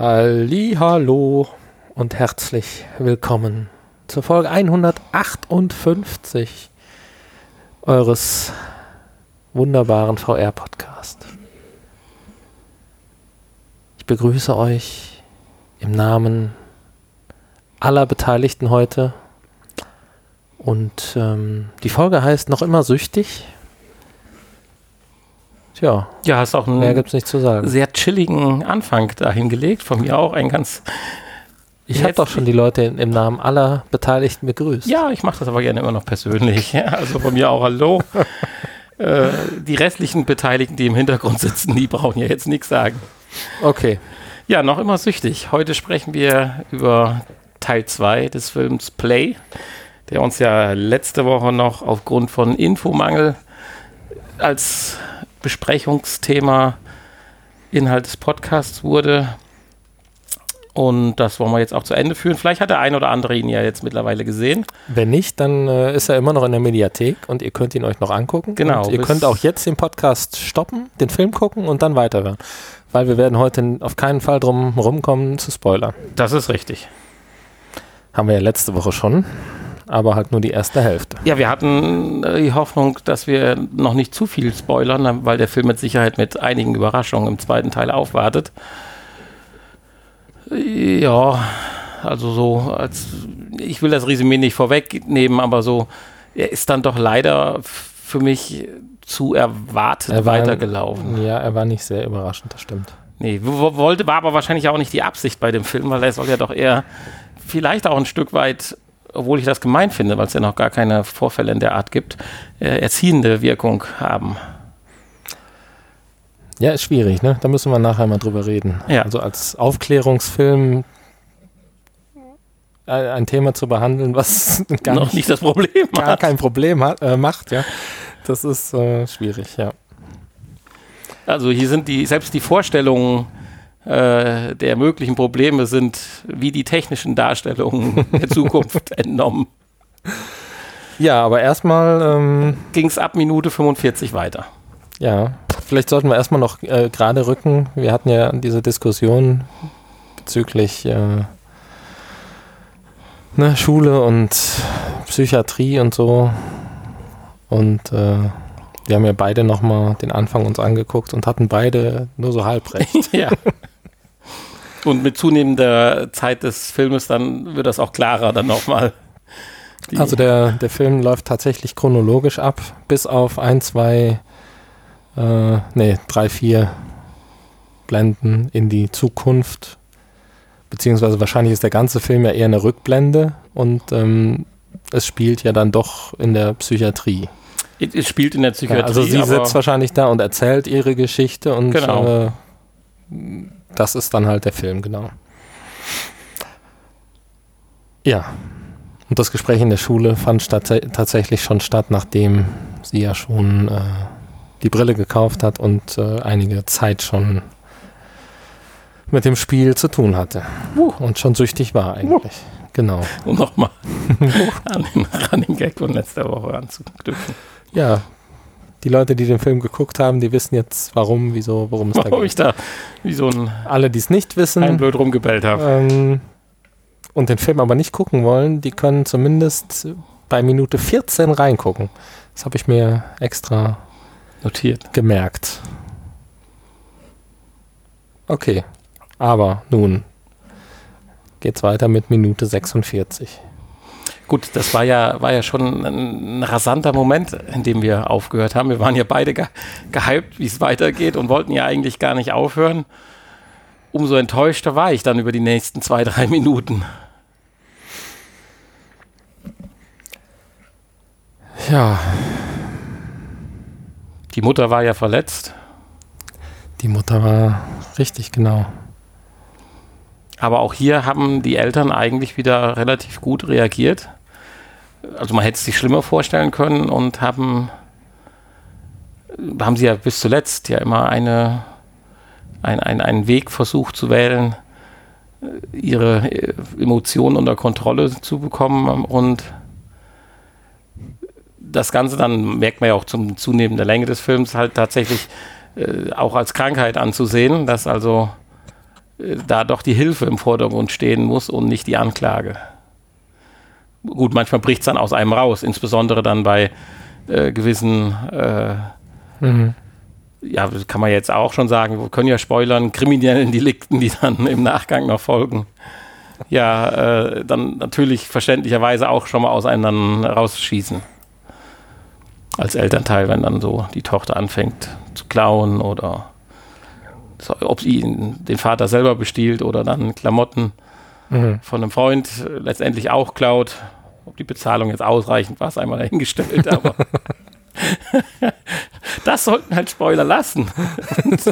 Hallo und herzlich willkommen zur Folge 158 eures wunderbaren VR-Podcast. Ich begrüße euch im Namen aller Beteiligten heute und ähm, die Folge heißt noch immer süchtig. Tja, Ja, hast auch mehr einen gibt's nicht zu sagen. sehr chilligen Anfang dahin gelegt. Von mir auch ein ganz. Ich habe doch schon die Leute im Namen aller Beteiligten begrüßt. Ja, ich mache das aber gerne immer noch persönlich. Ja, also von mir auch Hallo. äh, die restlichen Beteiligten, die im Hintergrund sitzen, die brauchen ja jetzt nichts sagen. Okay. Ja, noch immer süchtig. Heute sprechen wir über Teil 2 des Films Play, der uns ja letzte Woche noch aufgrund von Infomangel als Besprechungsthema Inhalt des Podcasts wurde. Und das wollen wir jetzt auch zu Ende führen. Vielleicht hat der ein oder andere ihn ja jetzt mittlerweile gesehen. Wenn nicht, dann äh, ist er immer noch in der Mediathek und ihr könnt ihn euch noch angucken. Genau, Und ihr könnt auch jetzt den Podcast stoppen, den Film gucken und dann weiterhören. Weil wir werden heute auf keinen Fall drum rumkommen zu spoilern. Das ist richtig. Haben wir ja letzte Woche schon, aber halt nur die erste Hälfte. Ja, wir hatten äh, die Hoffnung, dass wir noch nicht zu viel spoilern, weil der Film mit Sicherheit mit einigen Überraschungen im zweiten Teil aufwartet. Ja, also so, als ich will das Resümee nicht vorwegnehmen, aber so, er ist dann doch leider für mich zu erwartet Er war- weitergelaufen. Ja, er war nicht sehr überraschend, das stimmt. Nee, wollte, war aber wahrscheinlich auch nicht die Absicht bei dem Film, weil er soll ja doch eher vielleicht auch ein Stück weit, obwohl ich das gemein finde, weil es ja noch gar keine Vorfälle in der Art gibt, äh, erziehende Wirkung haben. Ja, ist schwierig, ne? Da müssen wir nachher mal drüber reden. Ja. Also als Aufklärungsfilm äh, ein Thema zu behandeln, was gar noch nicht nicht das Problem gar hat. kein Problem hat, äh, macht, ja. Das ist äh, schwierig, ja. Also hier sind die, selbst die Vorstellungen äh, der möglichen Probleme sind wie die technischen Darstellungen der Zukunft entnommen. Ja, aber erstmal, ähm, Ging es ab Minute 45 weiter. ja, vielleicht sollten wir erstmal noch äh, gerade rücken. Wir hatten ja diese Diskussion bezüglich äh, ne, Schule und Psychiatrie und so. Und äh, wir haben ja beide nochmal den Anfang uns angeguckt und hatten beide nur so halb recht. ja. Und mit zunehmender Zeit des Filmes dann wird das auch klarer dann nochmal. Also der, der Film läuft tatsächlich chronologisch ab, bis auf ein, zwei, äh, nee, drei, vier Blenden in die Zukunft. Beziehungsweise wahrscheinlich ist der ganze Film ja eher eine Rückblende und ähm, es spielt ja dann doch in der Psychiatrie. es spielt in der Psychiatrie. Ja, also sie sitzt wahrscheinlich da und erzählt ihre Geschichte und Genau. äh, das ist dann halt der Film, genau. Ja. Und das Gespräch in der Schule fand tatsächlich schon statt, nachdem sie ja schon äh, die Brille gekauft hat und äh, einige Zeit schon mit dem Spiel zu tun hatte. Uh. Und schon süchtig war eigentlich. Genau. um nochmal an den Running Gag von letzter Woche anzuknüpfen. Ja. Die Leute, die den Film geguckt haben, die wissen jetzt, warum, wieso, worum es da Warum geht. ich da wie so ein Alle, die es nicht ein wissen blöd rumgebellt habe. ähm, und den Film aber nicht gucken wollen, die können zumindest bei Minute 14 reingucken. Das habe ich mir extra Notiert. gemerkt. Okay, aber nun geht's weiter mit Minute 46. Gut, das war ja, war ja schon ein, rasanter Moment, in dem wir aufgehört haben. Wir waren ja beide ge gehypt, wie es weitergeht und wollten ja eigentlich gar nicht aufhören. Umso enttäuschter war ich dann über die nächsten zwei, drei Minuten. Ja, Die Mutter war ja verletzt, die Mutter war richtig genau. aber auch hier haben die Eltern eigentlich wieder relativ gut reagiert. Also man hätte es sich schlimmer vorstellen können und haben, haben sie ja bis zuletzt ja immer eine, ein, ein, einen Weg versucht zu wählen, äh, ihre äh, Emotionen unter Kontrolle zu bekommen und das Ganze dann, merkt man ja auch zum Zunehmen der Länge des Films, halt tatsächlich äh, auch als Krankheit anzusehen, dass also äh, da doch die Hilfe im Vordergrund stehen muss und nicht die Anklage. Gut, manchmal bricht es dann aus einem raus, insbesondere dann bei äh, gewissen, äh, mhm. ja, kann man jetzt auch schon sagen, wir können ja spoilern, kriminellen Delikten, die dann im Nachgang noch folgen. Ja, äh, dann natürlich verständlicherweise auch schon mal auseinander rausschießen. Als Elternteil, wenn dann so die Tochter anfängt zu klauen oder ob sie den Vater selber bestiehlt oder dann Klamotten mhm. von einem Freund letztendlich auch klaut. Ob die Bezahlung jetzt ausreichend war, ist einmal dahingestellt, aber das sollten halt Spoiler lassen.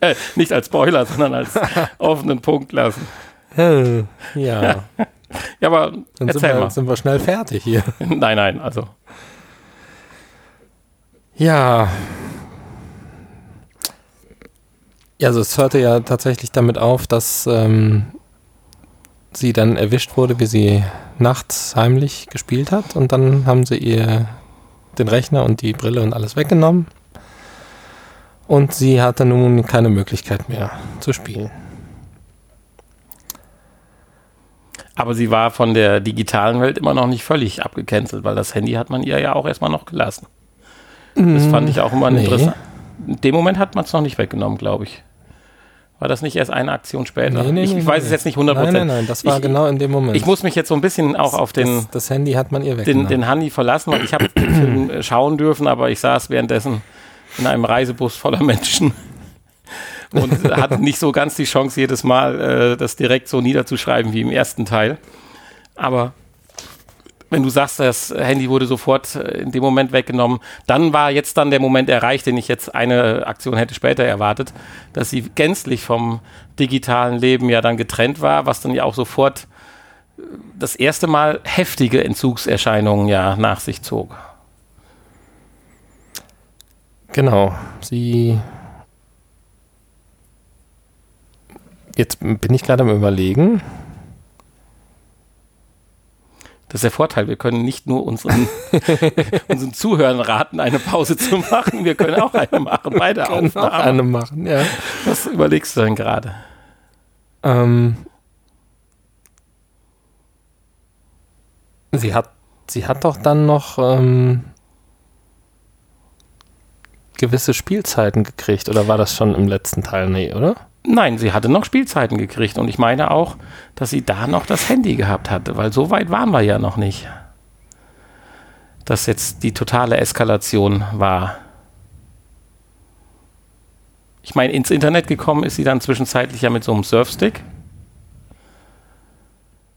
äh, nicht als Spoiler, sondern als offenen Punkt lassen. Ja. ja, aber Dann erzähl sind wir, mal. sind wir schnell fertig hier. nein, nein, also. Ja. Ja, also es hörte ja tatsächlich damit auf, dass ähm, sie dann erwischt wurde, wie sie nachts heimlich gespielt hat und dann haben sie ihr den Rechner und die Brille und alles weggenommen und sie hatte nun keine Möglichkeit mehr zu spielen. Aber sie war von der digitalen Welt immer noch nicht völlig abgecancelt, weil das Handy hat man ihr ja auch erstmal noch gelassen. Das fand ich auch immer Nee. interessant. In dem Moment hat man es noch nicht weggenommen, glaube ich. War das nicht erst eine Aktion später? Nee, nee, ich, ich weiß nee. es jetzt nicht 100%. Nein, nein, nein, das war ich, genau in dem Moment. Ich muss mich jetzt so ein bisschen auch auf den, das, das Handy hat man ihr den, weggenommen. den Handy verlassen, weil ich habe den Film schauen dürfen, aber ich saß währenddessen in einem Reisebus voller Menschen und hatte nicht so ganz die Chance, jedes Mal äh, das direkt so niederzuschreiben wie im ersten Teil. Aber wenn du sagst, das Handy wurde sofort äh, in dem Moment weggenommen, dann war jetzt dann der Moment erreicht, den ich jetzt eine Aktion hätte später erwartet, dass sie gänzlich vom digitalen Leben ja dann getrennt war, was dann ja auch sofort äh, das erste Mal heftige Entzugserscheinungen ja nach sich zog. Genau. Sie. Jetzt bin ich gerade am Überlegen. Das ist der Vorteil, wir können nicht nur unseren, unseren Zuhörern raten, eine Pause zu machen, wir können auch eine machen, beide Können auch eine machen, ja. Was überlegst du denn gerade? Ähm, sie hat, sie hat doch dann noch ähm, gewisse Spielzeiten gekriegt, oder war das schon im letzten Teil? Nee, oder? Nein, sie hatte noch Spielzeiten gekriegt und ich meine auch, dass sie da noch das Handy gehabt hatte, weil so weit waren wir ja noch nicht. Dass jetzt die totale Eskalation war. Ich meine, ins Internet gekommen ist sie dann zwischenzeitlich ja mit so einem Surfstick.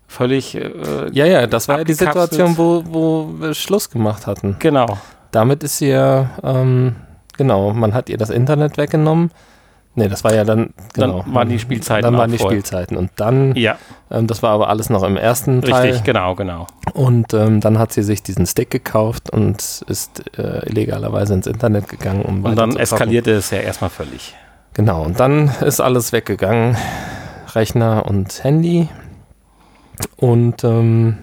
Völlig. Äh, Ja, ja, das war ja die. Situation, wo, wo wir Schluss gemacht hatten. genau. Damit ist sie ja, ähm, genau, man hat ihr das Internet weggenommen. Nee, das war ja dann, genau. Dann waren die Spielzeiten Dann waren die voll. Spielzeiten. Und dann, Ja, ähm, das war aber alles noch im ersten Teil. richtig, genau, genau. Und ähm, dann hat sie sich diesen Stick gekauft und ist äh, illegalerweise ins Internet gegangen. Um Und dann eskalierte es ja erstmal völlig. Genau, und dann ist alles weggegangen. Rechner und Handy. Und ähm,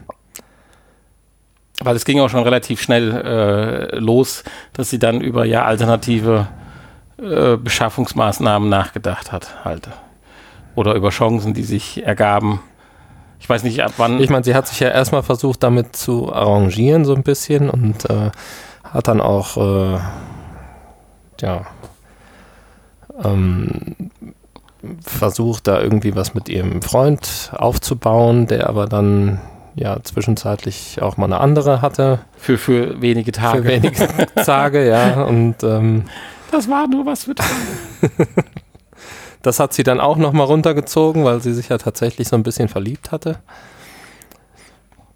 Weil es ging auch schon relativ schnell äh, los, dass sie dann über ja alternative äh, Beschaffungsmaßnahmen nachgedacht hat, halt. Oder über Chancen, die sich ergaben. Ich weiß nicht, ab wann. ich meine, sie hat sich ja erstmal versucht, damit zu arrangieren, so ein bisschen. Und äh, hat dann auch, äh, ja, ähm, versucht, da irgendwie was mit ihrem Freund aufzubauen, der aber dann ja zwischenzeitlich auch mal eine andere hatte. für, für wenige Tage. Für wenige Tage, ja. Und ähm, Das war nur was für das hat sie dann auch nochmal runtergezogen, weil sie sich ja tatsächlich so ein bisschen verliebt hatte.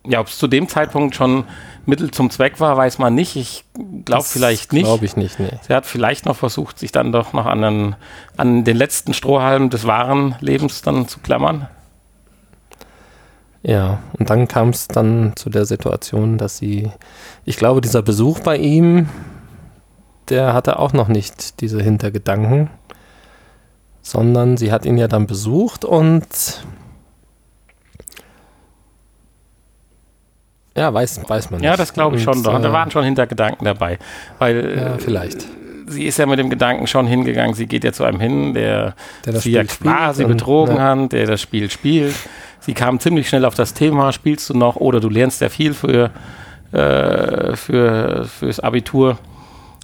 Ja, ob es zu dem Zeitpunkt schon Mittel zum Zweck war, weiß man nicht. Ich glaube vielleicht nicht. Glaube ich nicht, nee. Sie hat vielleicht noch versucht, sich dann doch noch an den, an den letzten Strohhalm des wahren Lebens dann zu klammern. Ja, und dann kam es dann zu der Situation, dass sie, ich glaube, dieser Besuch bei ihm, der hatte auch noch nicht diese Hintergedanken, sondern sie hat ihn ja dann besucht und ja, weiß, weiß man nicht. Ja, das glaube ich schon. Und, Da, da äh, waren schon Hintergedanken dabei. Weil Ja, äh, vielleicht. sie ist ja mit dem Gedanken schon hingegangen, sie geht ja zu einem hin, der, Der das sie ja Spiel quasi spielt und- betrogen ja. hat, der das Spiel spielt. Sie kam ziemlich schnell auf das Thema, spielst du noch oder du lernst ja viel für, äh, für fürs Abitur.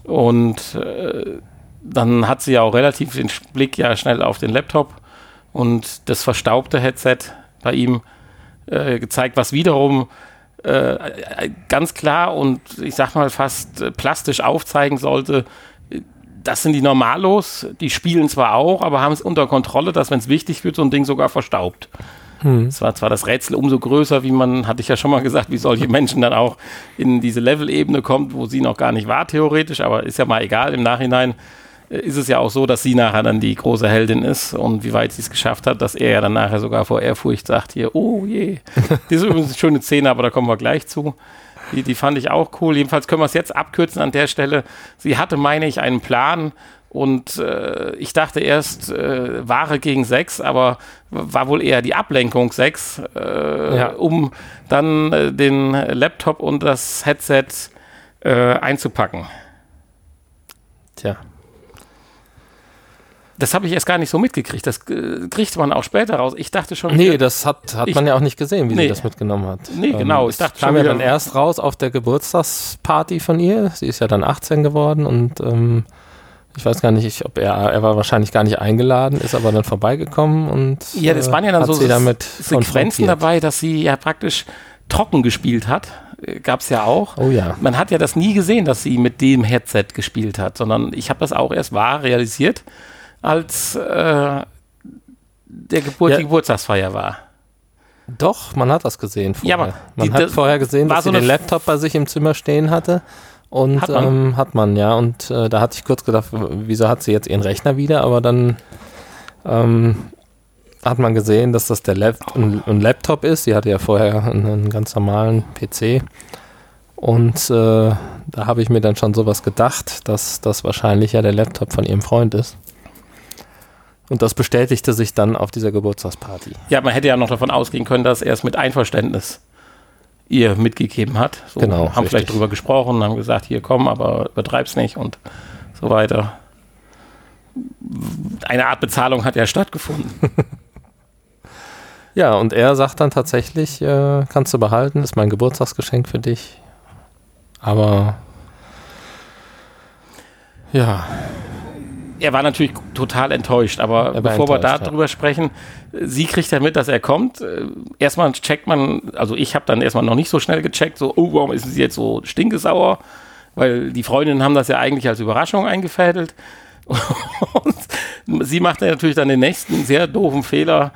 Und äh, dann hat sie ja auch relativ den Blick ja schnell auf den Laptop und das verstaubte Headset bei ihm äh, gezeigt, was wiederum äh, ganz klar und ich sag mal fast äh, plastisch aufzeigen sollte, äh, das sind die Normalos, die spielen zwar auch, aber haben es unter Kontrolle, dass wenn es wichtig wird, so ein Ding sogar verstaubt. Es war zwar das Rätsel umso größer, wie man, hatte ich ja schon mal gesagt, wie solche Menschen dann auch in diese Level-Ebene kommt, wo sie noch gar nicht war, theoretisch, aber ist ja mal egal. Im Nachhinein äh, ist es ja auch so, dass sie nachher dann die große Heldin ist und wie weit sie es geschafft hat, dass er ja dann nachher sogar vor Ehrfurcht sagt, hier, oh je. Das ist übrigens eine schöne Szene, aber da kommen wir gleich zu. Die, die fand ich auch cool. Jedenfalls können wir es jetzt abkürzen an der Stelle. Sie hatte, meine ich, einen Plan und äh, ich dachte erst äh, Ware gegen sechs, aber war wohl eher die Ablenkung sechs, äh, Ja. um dann äh, den Laptop und das Headset äh, einzupacken. Tja. Das habe ich erst gar nicht so mitgekriegt. Das äh, kriegt man auch später raus. Ich dachte schon, Nee, das hat, hat Ich- man ja auch nicht gesehen, wie Nee. sie das mitgenommen hat. Nee, genau. Es Ich dachte kam ja dann erst raus auf der Geburtstagsparty von ihr. Sie ist ja dann 18 geworden und ähm, ich weiß gar nicht, ob er, er war wahrscheinlich gar nicht eingeladen, ist aber dann vorbeigekommen und Ja, das äh, waren ja dann hat so sie damit Sequenzen dabei, dass sie ja praktisch trocken gespielt hat. Gab es ja auch. Oh ja. Man hat ja das nie gesehen, dass sie mit dem Headset gespielt hat, sondern ich habe das auch erst wahr realisiert, als äh, der Geburt, Ja. die Geburtstagsfeier war. Doch, man hat das gesehen vorher. Ja, man die- hat vorher gesehen, dass so sie den Laptop bei sich im Zimmer stehen hatte. Und Hat man? Ähm, hat man, ja. Und äh, da hatte ich kurz gedacht, wieso hat sie jetzt ihren Rechner wieder? Aber dann ähm, hat man gesehen, dass das der Lap ein, ein Laptop ist. Sie hatte ja vorher einen, einen ganz normalen PC. Und äh, da habe ich mir dann schon sowas gedacht, dass das wahrscheinlich ja der Laptop von ihrem Freund ist. Und das bestätigte sich dann auf dieser Geburtstagsparty. Ja, man hätte ja noch davon ausgehen können, dass er es mit Einverständnis ihr mitgegeben hat. So, Genau, Haben vielleicht richtig. drüber gesprochen, haben gesagt, hier komm, aber übertreib's nicht und so weiter. Eine Art Bezahlung hat ja stattgefunden. Ja, und er sagt dann tatsächlich, äh, kannst du behalten, ist mein Geburtstagsgeschenk für dich. Aber ja, er war natürlich total enttäuscht, aber Er bevor wir enttäuscht, ja. darüber sprechen, sie kriegt ja mit, dass er kommt. Äh, Erstmal checkt man, also ich habe dann erstmal noch nicht so schnell gecheckt, so, oh, warum ist sie jetzt so stinkesauer? Weil die Freundinnen haben das ja eigentlich als Überraschung eingefädelt. Und sie macht ja natürlich dann den nächsten sehr doofen Fehler,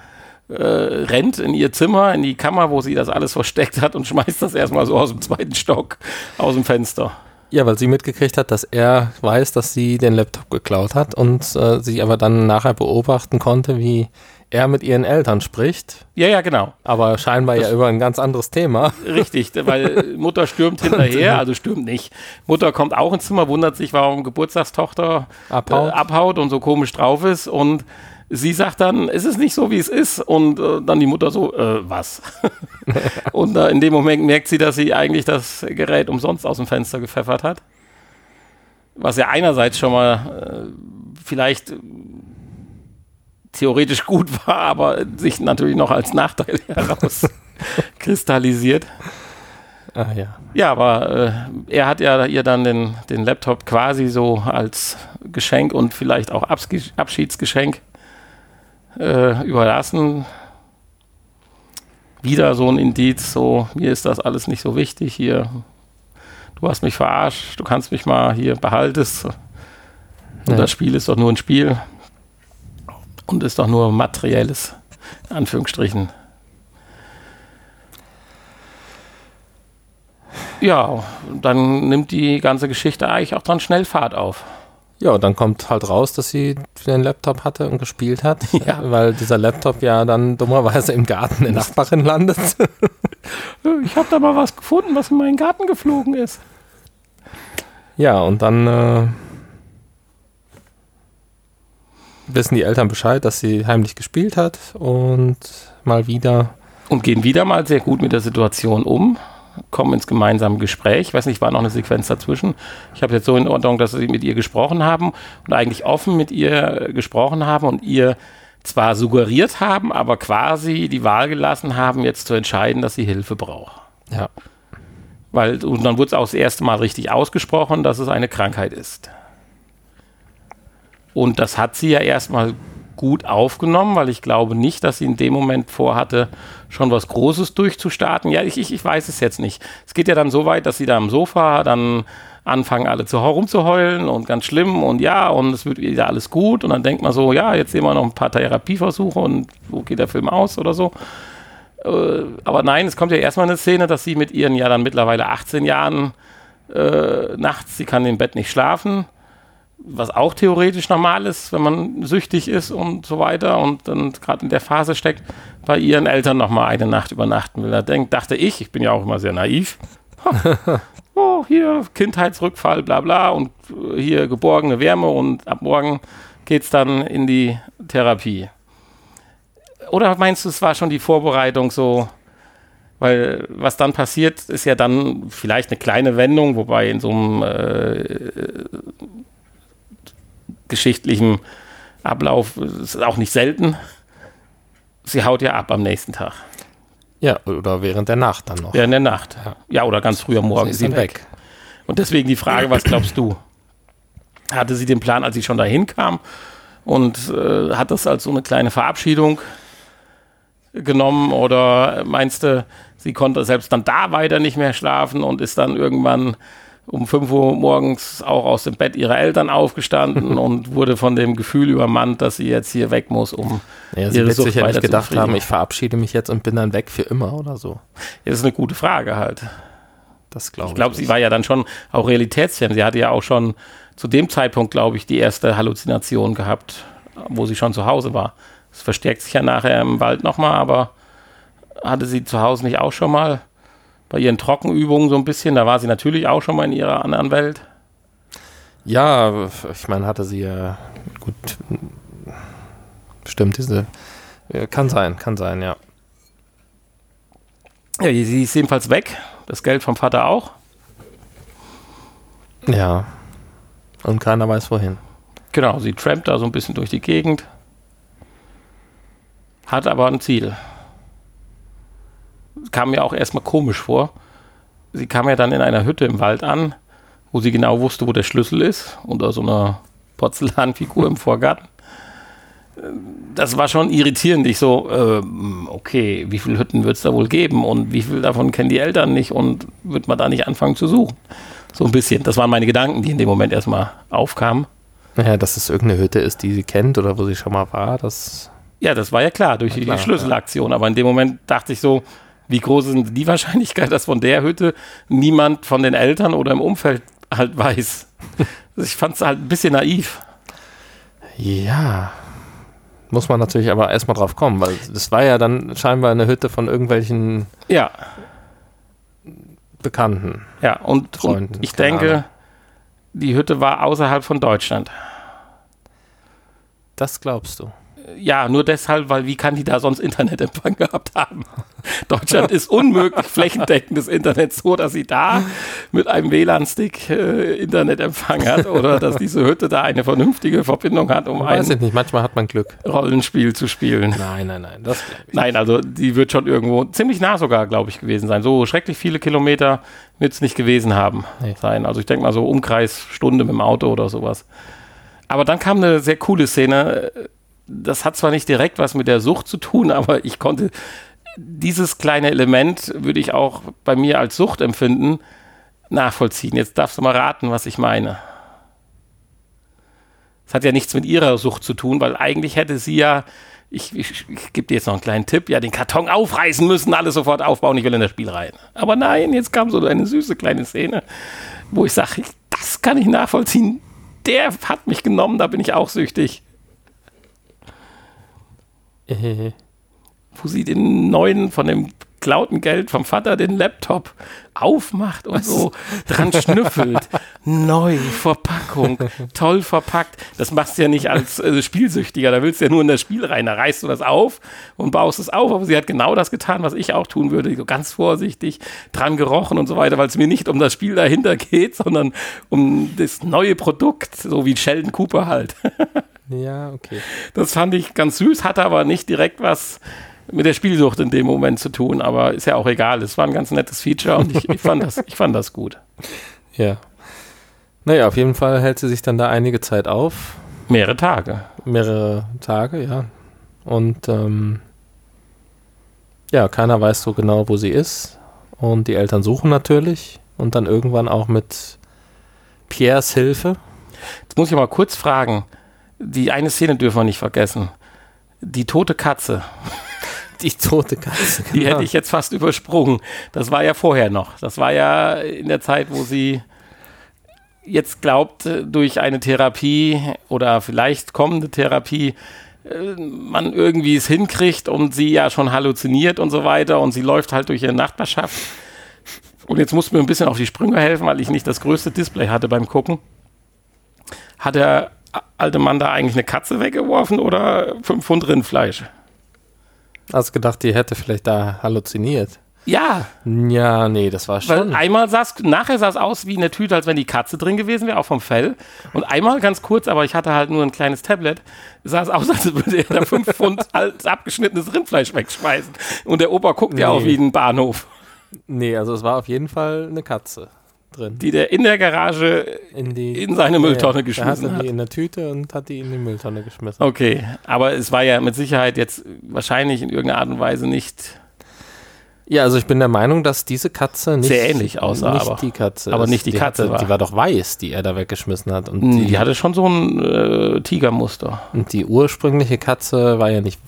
äh, rennt in ihr Zimmer, in die Kammer, wo sie das alles versteckt hat und schmeißt das erstmal so aus dem zweiten Stock aus dem Fenster. Ja, weil sie mitgekriegt hat, dass er weiß, dass sie den Laptop geklaut hat und äh, sie aber dann nachher beobachten konnte, wie er mit ihren Eltern spricht, Ja, ja, genau. aber scheinbar ja über ein ganz anderes Thema. Richtig, weil Mutter stürmt hinterher, also stürmt nicht. Mutter kommt auch ins Zimmer, wundert sich, warum Geburtstagstochter Abhaut. Äh, abhaut und so komisch drauf ist und sie sagt dann, es ist nicht so, wie es ist und äh, dann die Mutter so, äh, was? und äh, in dem Moment merkt sie, dass sie eigentlich das Gerät umsonst aus dem Fenster gepfeffert hat. Was ja einerseits schon mal äh, vielleicht äh, theoretisch gut war, aber sich natürlich noch als Nachteil herauskristallisiert. Ah ja. Ja, aber äh, er hat ja ihr dann den, den Laptop quasi so als Geschenk und vielleicht auch Abschi Abschiedsgeschenk äh, überlassen. Wieder so ein Indiz, so, mir ist das alles nicht so wichtig hier. Du hast mich verarscht, du kannst mich mal hier behaltest. Und Ja. das Spiel ist doch nur ein Spiel. Und ist doch nur materielles, in Anführungsstrichen. Ja, dann nimmt die ganze Geschichte eigentlich auch dann schnell Fahrt auf. Ja, und dann kommt halt raus, dass sie den Laptop hatte und gespielt hat, Ja. weil dieser Laptop ja dann dummerweise im Garten der Nachbarin landet. Ich habe da mal was gefunden, was in meinen Garten geflogen ist. Ja, und dann äh, wissen die Eltern Bescheid, dass sie heimlich gespielt hat und mal wieder. Und gehen wieder mal sehr gut mit der Situation um. Kommen ins gemeinsame Gespräch. Ich weiß nicht, war noch eine Sequenz dazwischen. Ich habe jetzt so in Ordnung, dass sie mit ihr gesprochen haben und eigentlich offen mit ihr gesprochen haben und ihr zwar suggeriert haben, aber quasi die Wahl gelassen haben, jetzt zu entscheiden, dass sie Hilfe braucht. Ja. Weil, und dann wurde es auch das erste Mal richtig ausgesprochen, dass es eine Krankheit ist. Und das hat sie ja erstmal gut aufgenommen, weil ich glaube nicht, dass sie in dem Moment vorhatte, schon was Großes durchzustarten. Ja, ich, ich, ich weiß es jetzt nicht. Es geht ja dann so weit, dass sie da am Sofa dann anfangen alle zu rumzuheulen und ganz schlimm und ja, und es wird wieder alles gut und dann denkt man so, ja, jetzt sehen wir noch ein paar Therapieversuche und wo geht der Film aus oder so. Äh, aber nein, es kommt ja erstmal eine Szene, dass sie mit ihren ja dann mittlerweile 18 Jahren äh, nachts, sie kann im Bett nicht schlafen, was auch theoretisch normal ist, wenn man süchtig ist und so weiter und dann gerade in der Phase steckt, bei ihren Eltern nochmal eine Nacht übernachten will. Da denk, dachte ich, ich bin ja auch immer sehr naiv, oh, hier Kindheitsrückfall, bla bla und hier geborgene Wärme und ab morgen geht es dann in die Therapie. Oder meinst du, es war schon die Vorbereitung so? Weil was dann passiert, ist ja dann vielleicht eine kleine Wendung, wobei in so einem äh, geschichtlichen Ablauf ist auch nicht selten. Sie haut ja ab am nächsten Tag. Ja, oder während der Nacht dann noch. Während der Nacht. Ja, ja oder ganz früh am Morgen ist sie weg. weg. Und deswegen die Frage, was glaubst du? Hatte sie den Plan, als sie schon dahin kam und äh, hat das als so eine kleine Verabschiedung genommen oder meinst du, sie konnte selbst dann da weiter nicht mehr schlafen und ist dann irgendwann um 5 Uhr morgens auch aus dem Bett ihrer Eltern aufgestanden und wurde von dem Gefühl übermannt, dass sie jetzt hier weg muss, um ja, sie ihre wird Sucht sicher nicht gedacht haben, ich verabschiede mich jetzt und bin dann weg für immer oder so. Ja, das ist eine gute Frage halt. Das glaube ich. Ich glaube, sie war ja dann schon auch realitätsfern. Sie hatte ja auch schon zu dem Zeitpunkt, glaube ich, die erste Halluzination gehabt, wo sie schon zu Hause war. Es verstärkt sich ja nachher im Wald nochmal, aber hatte sie zu Hause nicht auch schon mal? Bei ihren Trockenübungen so ein bisschen. Da war sie natürlich auch schon mal in ihrer anderen Welt. Ja, ich meine, hatte sie ja gut. Stimmt, diese. Kann sein, kann sein, ja. Ja, sie ist jedenfalls weg. Das Geld vom Vater auch. Ja. Und keiner weiß wohin. Genau, sie trampt da so ein bisschen durch die Gegend. Hat aber ein Ziel kam mir auch erstmal komisch vor. Sie kam ja dann in einer Hütte im Wald an, wo sie genau wusste, wo der Schlüssel ist, unter so einer Porzellanfigur im Vorgarten. Das war schon irritierend. Ich so, äh, okay, wie viele Hütten wird es da wohl geben und wie viel davon kennen die Eltern nicht und wird man da nicht anfangen zu suchen? So ein bisschen. Das waren meine Gedanken, die in dem Moment erstmal aufkamen. Naja, dass es irgendeine Hütte ist, die sie kennt oder wo sie schon mal war, das. Ja, das war ja klar durch klar, die Schlüsselaktion. Ja. Aber in dem Moment dachte ich so, wie groß ist die Wahrscheinlichkeit, dass von der Hütte niemand von den Eltern oder im Umfeld halt weiß? ich fand es halt ein bisschen naiv. Ja. Muss man natürlich aber erstmal drauf kommen, weil das war ja dann scheinbar eine Hütte von irgendwelchen ja. Bekannten. Ja, und, Freunden, und ich denke, Ahnung. die Hütte war außerhalb von Deutschland. Das glaubst du? Ja, nur deshalb, weil wie kann die da sonst Internetempfang gehabt haben? Deutschland ist unmöglich flächendeckendes Internet so, dass sie da mit einem WLAN-Stick äh, Internetempfang hat oder dass diese Hütte da eine vernünftige Verbindung hat, um ein ich nicht, manchmal hat man Glück. Rollenspiel zu spielen. Nein, nein, nein, das Nein, also die wird schon irgendwo ziemlich nah sogar, glaube ich, gewesen sein. So schrecklich viele Kilometer wird es nicht gewesen haben nee. sein. Also ich denke mal so Umkreis Stunde mit dem Auto oder sowas. Aber dann kam eine sehr coole Szene das hat zwar nicht direkt was mit der Sucht zu tun, aber ich konnte dieses kleine Element, würde ich auch bei mir als Sucht empfinden, nachvollziehen. Jetzt darfst du mal raten, was ich meine. Es hat ja nichts mit ihrer Sucht zu tun, weil eigentlich hätte sie ja, ich, ich, ich gebe dir jetzt noch einen kleinen Tipp, ja, den Karton aufreißen müssen, alles sofort aufbauen, ich will in das Spiel rein. Aber nein, jetzt kam so eine süße kleine Szene, wo ich sage, das kann ich nachvollziehen. Der hat mich genommen, da bin ich auch süchtig. wo sie den neuen von dem geklauten Geld vom Vater den Laptop aufmacht und so dran schnüffelt. Neu, Verpackung, toll verpackt. Das machst du ja nicht als äh, Spielsüchtiger, da willst du ja nur in das Spiel rein. Da reißt du das auf und baust es auf. Aber sie hat genau das getan, was ich auch tun würde. So ganz vorsichtig dran gerochen und so weiter, weil es mir nicht um das Spiel dahinter geht, sondern um das neue Produkt, so wie Sheldon Cooper halt. Ja, okay. Das fand ich ganz süß, hatte aber nicht direkt was mit der Spielsucht in dem Moment zu tun, aber ist ja auch egal. Es war ein ganz nettes Feature und ich, ich, fand, das, ich fand das gut. Ja. Naja, auf jeden Fall hält sie sich dann da einige Zeit auf. Mehrere Tage. Mehrere Tage, ja. Und ähm, ja, keiner weiß so genau, wo sie ist. Und die Eltern suchen natürlich. Und dann irgendwann auch mit Pierres Hilfe. Jetzt muss ich mal kurz fragen. Die eine Szene dürfen wir nicht vergessen. Die tote Katze. Die tote Katze. Genau. Die hätte ich jetzt fast übersprungen. Das war ja vorher noch. Das war ja in der Zeit, wo sie jetzt glaubt, durch eine Therapie oder vielleicht kommende Therapie äh, man irgendwie es hinkriegt und sie ja schon halluziniert und so weiter und sie läuft halt durch ihre Nachbarschaft. Und jetzt muss mir ein bisschen auf die Sprünge helfen, weil ich nicht das größte Display hatte beim Gucken. Hat der alte Mann da eigentlich eine Katze weggeworfen oder fünf Pfund Rindfleisch? Hast gedacht, die hätte vielleicht da halluziniert? Ja. Ja, nee, das war schon. Weil einmal sah es, nachher sah es aus wie eine Tüte, als wenn die Katze drin gewesen wäre, auch vom Fell. Und einmal ganz kurz, aber ich hatte halt nur ein kleines Tablet, sah es aus, als würde er da fünf Pfund altes, abgeschnittenes Rindfleisch wegschmeißen. Und der Opa guckt nee. ja auch wie ein Bahnhof. Nee, also es war auf jeden Fall eine Katze drin. Die der in der Garage in, die, in seine Mülltonne ja, geschmissen hat. die in der Tüte und hat die in die Mülltonne geschmissen. Okay, aber es war ja mit Sicherheit jetzt wahrscheinlich in irgendeiner Art und Weise nicht. Ja, also ich bin der Meinung, dass diese Katze nicht sehr ähnlich aussah, nicht aber, die Katze, aber nicht die, die Katze hatte, war. Die war doch weiß, die er da weggeschmissen hat. Und die, die hatte schon so ein äh, Tigermuster. Und die ursprüngliche Katze war ja nicht,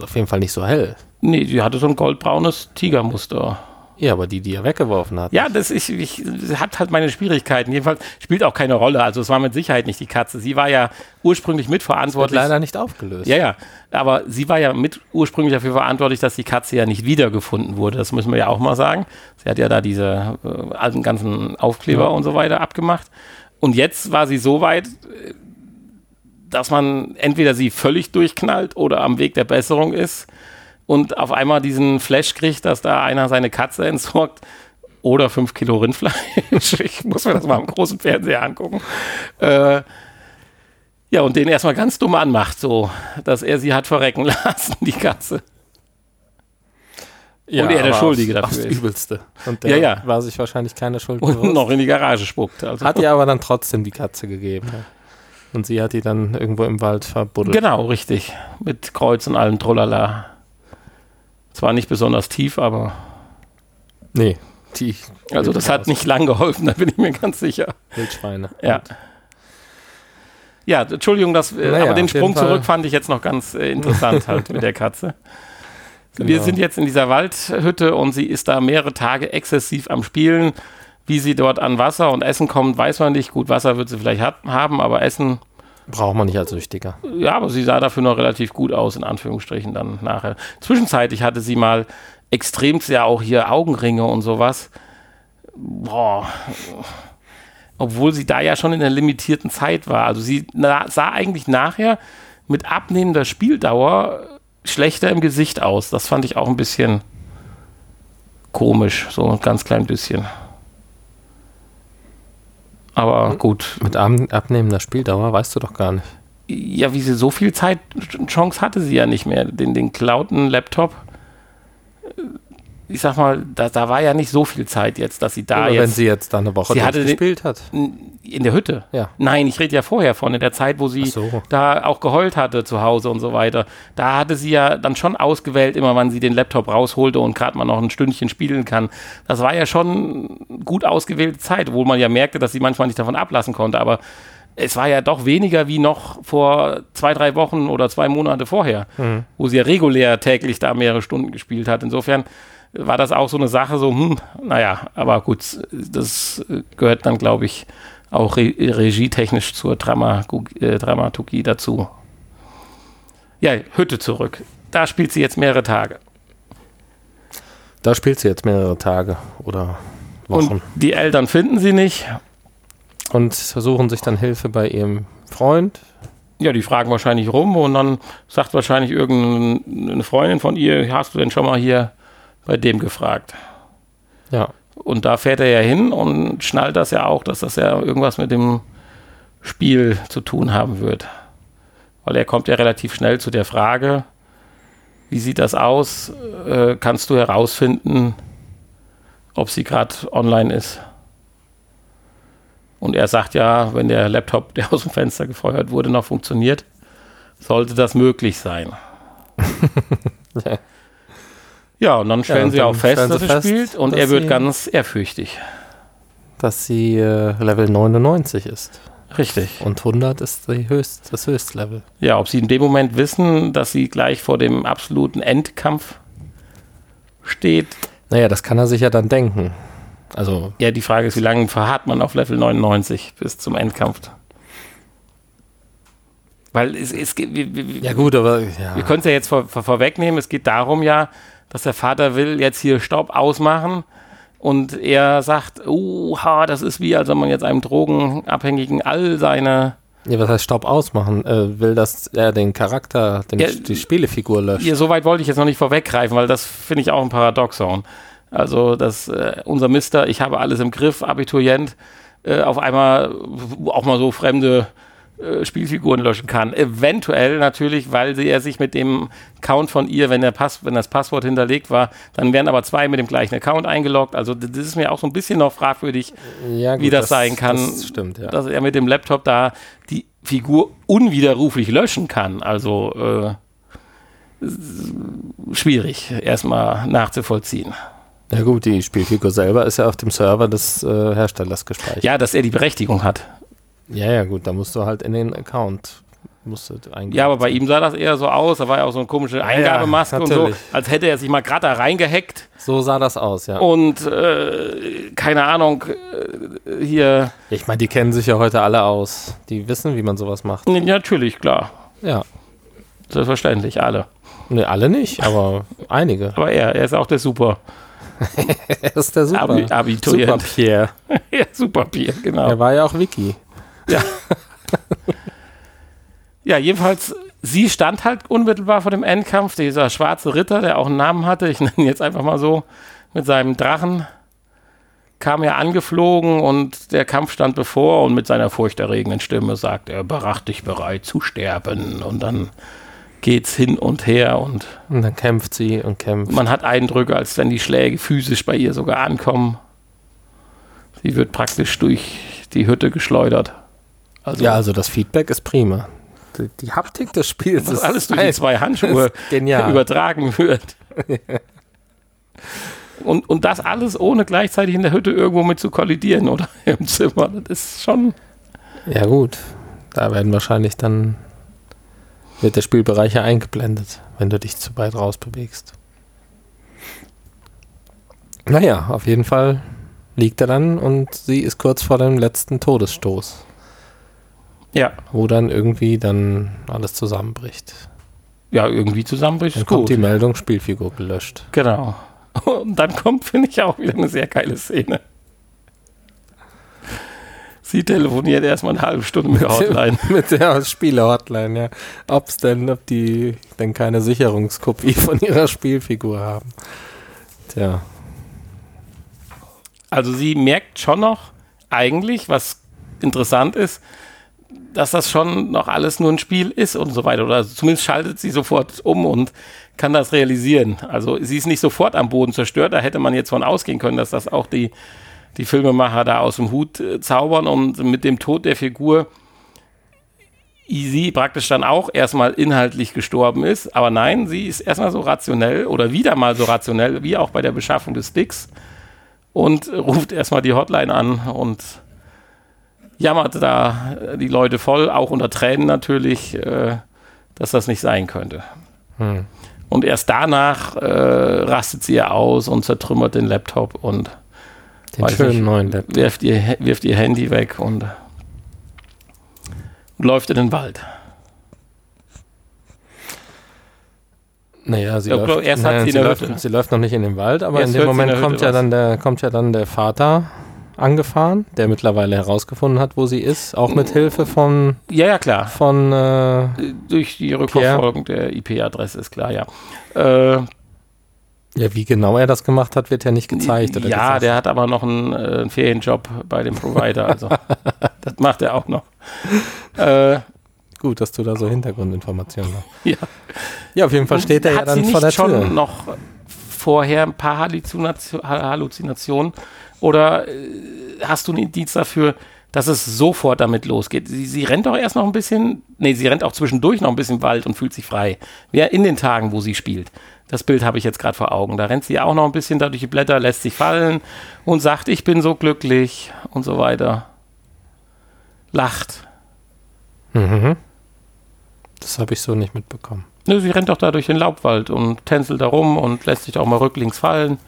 auf jeden Fall nicht so hell. Nee, die hatte so ein goldbraunes Tigermuster. Ja, aber die, die er weggeworfen hat. Ja, das ich, ich hat halt meine Schwierigkeiten. Jedenfalls spielt auch keine Rolle. Also es war mit Sicherheit nicht die Katze. Sie war ja ursprünglich mitverantwortlich. Das wird leider nicht aufgelöst. Ja, ja. Aber sie war ja mit ursprünglich dafür verantwortlich, dass die Katze ja nicht wiedergefunden wurde. Das müssen wir ja auch mal sagen. Sie hat ja da diese äh, ganzen Aufkleber ja. und so weiter abgemacht. Und jetzt war sie so weit, dass man entweder sie völlig durchknallt oder am Weg der Besserung ist und auf einmal diesen Flash kriegt, dass da einer seine Katze entsorgt oder fünf Kilo Rindfleisch. ich muss mir das mal am großen Fernseher angucken. Äh, ja, und den erstmal ganz dumm anmacht, so, dass er sie hat verrecken lassen, die Katze. Ja, und er der Schuldige dafür ist. Übelste. Und der Ja, ja. war sich wahrscheinlich keine Schuld Und bewusst. noch in die Garage spuckt. Also. Hat ihr aber dann trotzdem die Katze gegeben. Und sie hat die dann irgendwo im Wald verbuddelt. Genau, richtig. Mit Kreuz und allem Trollala. Zwar nicht besonders tief, aber. Nee, die. Also, das hat nicht lang geholfen, da bin ich mir ganz sicher. Wildschweine. Ja. Ja, Entschuldigung, das, äh, Naja, aber den Sprung Fall. zurück fand ich jetzt noch ganz äh, interessant halt mit der Katze. Wir Genau. sind jetzt in dieser Waldhütte und sie ist da mehrere Tage exzessiv am Spielen. Wie sie dort an Wasser und Essen kommt, weiß man nicht. Gut, Wasser wird sie vielleicht hab, haben, aber Essen, Braucht man nicht als Süchtiger. ja, aber sie sah dafür noch relativ gut aus, in Anführungsstrichen dann nachher. Zwischenzeitlich hatte sie mal extremst ja auch hier Augenringe und sowas. Boah. Obwohl sie da ja schon in der limitierten Zeit war. Also sie sah eigentlich nachher mit abnehmender Spieldauer schlechter im Gesicht aus. Das fand ich auch ein bisschen komisch, so ein ganz klein bisschen. Aber gut, Mit ab- abnehmender Spieldauer weißt du doch gar nicht. ja, wie sie so viel Zeit, Chance hatte sie ja nicht mehr. Den, den klauten Laptop, ich sag mal, da, da war ja nicht so viel Zeit jetzt, dass sie da Oder wenn jetzt sie jetzt da eine Woche Sie hatte den- gespielt hat. In der Hütte. Ja. Nein, ich rede ja vorher von, in der Zeit, wo sie so. da auch geheult hatte zu Hause und so weiter. Da hatte sie ja dann schon ausgewählt, immer wann sie den Laptop rausholte und gerade mal noch ein Stündchen spielen kann. Das war ja schon gut ausgewählte Zeit, wo man ja merkte, dass sie manchmal nicht davon ablassen konnte. Aber es war ja doch weniger wie noch vor zwei, drei Wochen oder zwei Monate vorher, Mhm. wo sie ja regulär täglich da mehrere Stunden gespielt hat. Insofern war das auch so eine Sache, so, hm, naja, aber gut, das gehört dann, glaube ich, auch re regietechnisch zur Dramagu äh, Dramaturgie dazu. Ja, Hütte zurück. Da spielt sie jetzt mehrere Tage. Da spielt sie jetzt mehrere Tage oder Wochen. Und die Eltern finden sie nicht. Und versuchen sich dann Hilfe bei ihrem Freund. Ja, die fragen wahrscheinlich rum und dann sagt wahrscheinlich irgendeine Freundin von ihr, hast du denn schon mal hier bei dem gefragt? Ja. Und da fährt er ja hin und schnallt das ja auch, dass das ja irgendwas mit dem Spiel zu tun haben wird. Weil er kommt ja relativ schnell zu der Frage, wie sieht das aus? Äh, kannst du herausfinden, ob sie gerade online ist? Und er sagt ja, wenn der Laptop, der aus dem Fenster gefeuert wurde, noch funktioniert, sollte das möglich sein. ja. ja, und dann stellen und sie dann auch fest, dass sie er fest, spielt und er wird ganz ehrfürchtig. Dass sie äh, Level 99 ist. Richtig. Und 100 ist Höchst, das Höchstlevel. Ja, ob sie in dem Moment wissen, dass sie gleich vor dem absoluten Endkampf steht. Naja, das kann er sich ja dann denken. Also, Ja, die Frage ist, wie lange verharrt man auf Level 99 bis zum Endkampf? Weil es, es geht, wir, wir, ja gut, aber ja. wir können es ja jetzt vor, vor, vorwegnehmen. Es geht darum ja, dass der Vater will jetzt hier Stopp ausmachen und er sagt, oha, das ist wie, als wenn man jetzt einem Drogenabhängigen all seine ja, was heißt Staub ausmachen? Äh, will, dass er den Charakter, den, Ja, die Spielefigur löscht. Ja, so weit wollte ich jetzt noch nicht vorweggreifen, weil das finde ich auch ein Paradoxon. Also, dass äh, unser Mister, ich habe alles im Griff, Abiturient, äh, auf einmal auch mal so fremde äh, Spielfiguren löschen kann. Eventuell natürlich, weil sie er sich mit dem Account von ihr, wenn, der Pass, wenn das Passwort hinterlegt war, dann werden aber zwei mit dem gleichen Account eingeloggt. Also, das ist mir auch so ein bisschen noch fragwürdig, ja, wie das, sein kann, Das stimmt, ja. dass er mit dem Laptop da die Figur unwiderruflich löschen kann. Also äh, schwierig, erstmal nachzuvollziehen. ja gut, die Spielfigur selber ist ja auf dem Server des äh, Herstellers gespeichert. Ja, dass er die Berechtigung hat. Ja, ja, gut, da musst du halt in den Account musst du eingeben. Ja, aber bei ihm sah das eher so aus. Da war ja auch so eine komische Eingabemaske und so, als hätte er sich mal gerade da reingehackt So sah das aus, ja. und äh, keine Ahnung, äh, hier. Ich meine, die kennen sich ja heute alle aus. Die wissen, wie man sowas macht. Nee, Natürlich, klar. Ja. Selbstverständlich, alle. Ne, alle nicht, aber einige. Aber er, er ist auch der Super. Er ist der Super. Abi- Abiturient. Super Pierre. ja, Super Bier, genau. Er war ja auch Wiki. Ja, jedenfalls, sie stand halt unmittelbar vor dem Endkampf. Dieser schwarze Ritter, der auch einen Namen hatte, ich nenne ihn jetzt einfach mal so, mit seinem Drachen, kam ja angeflogen und der Kampf stand bevor und mit seiner furchterregenden Stimme sagt er, berach dich bereit zu sterben. Und dann geht's hin und her und Und dann kämpft sie und kämpft. man hat Eindrücke, als wenn die Schläge physisch bei ihr sogar ankommen. Sie wird praktisch durch die Hütte geschleudert. Also, Ja, also das Feedback ist prima. Die, die Haptik des Spiels ist alles durch die zwei Handschuhe übertragen wird. Und, und das alles ohne gleichzeitig in der Hütte irgendwo mit zu kollidieren oder im Zimmer. Das ist schon. Ja gut, da werden wahrscheinlich dann wird der Spielbereich ja eingeblendet, wenn du dich zu weit rausbewegst. Naja, auf jeden Fall liegt er dann und sie ist kurz vor dem letzten Todesstoß, Ja, wo dann irgendwie dann alles zusammenbricht. ja irgendwie zusammenbricht. Dann Ist kommt gut. die Meldung, Spielfigur gelöscht. Genau. Und dann kommt, finde ich, auch wieder eine sehr geile Szene. Sie telefoniert erstmal eine halbe Stunde mit der Hotline. Mit der Spiele-Hotline, ja. Ob's denn, ob die denn keine Sicherungskopie von ihrer Spielfigur haben. Tja. Also sie merkt schon noch eigentlich, was interessant ist, dass das schon noch alles nur ein Spiel ist und so weiter. Oder zumindest schaltet sie sofort um und kann das realisieren. Also sie ist nicht sofort am Boden zerstört. Da hätte man jetzt von ausgehen können, dass das auch die, die Filmemacher da aus dem Hut äh, zaubern und mit dem Tod der Figur sie praktisch dann auch erstmal inhaltlich gestorben ist. Aber nein, sie ist erstmal so rationell oder wieder mal so rationell, wie auch bei der Beschaffung des Sticks und ruft erstmal die Hotline an und jammert da die Leute voll, auch unter Tränen natürlich, äh, dass das nicht sein könnte. Hm. Und erst danach äh, rastet sie ja aus und zertrümmert den Laptop und Den schönen nicht. neuen Laptop. wirft ihr, wirft ihr Handy weg und, und läuft in den Wald. Naja, sie, Ja, läuft, erst hat naja, sie sie, läuft, sie läuft noch nicht in den Wald, aber Erst in dem Moment kommt ja, was. dann der, kommt ja dann der Vater angefahren, der mittlerweile herausgefunden hat, wo sie ist, auch mit Hilfe von, Ja, ja, klar. von äh, Durch die Rückverfolgung der IP-Adresse ist klar, ja. Äh, ja, wie genau er das gemacht hat, wird ja nicht gezeigt. Ja, gesagt. der hat aber noch einen, äh, einen Ferienjob bei dem Provider, also das macht er auch noch. Äh, Gut, dass du da so Hintergrundinformationen hast. ja. Ja, auf jeden Fall steht er ja dann sie vor der nicht schon Tür. noch vorher ein paar Halluzination, Halluzinationen oder äh, hast du einen Indiz dafür, dass es sofort damit losgeht? Sie, sie rennt doch erst noch ein bisschen, nee, sie rennt auch zwischendurch noch ein bisschen Wald und fühlt sich frei. Wie in den Tagen, wo sie spielt. Das Bild habe ich jetzt gerade vor Augen. Da rennt sie auch noch ein bisschen da durch die Blätter, lässt sich fallen und sagt, ich bin so glücklich und so weiter. Lacht. Mhm. Das habe ich so nicht mitbekommen. Nö, sie rennt doch da durch den Laubwald und tänzelt da rum und lässt sich auch mal rücklings fallen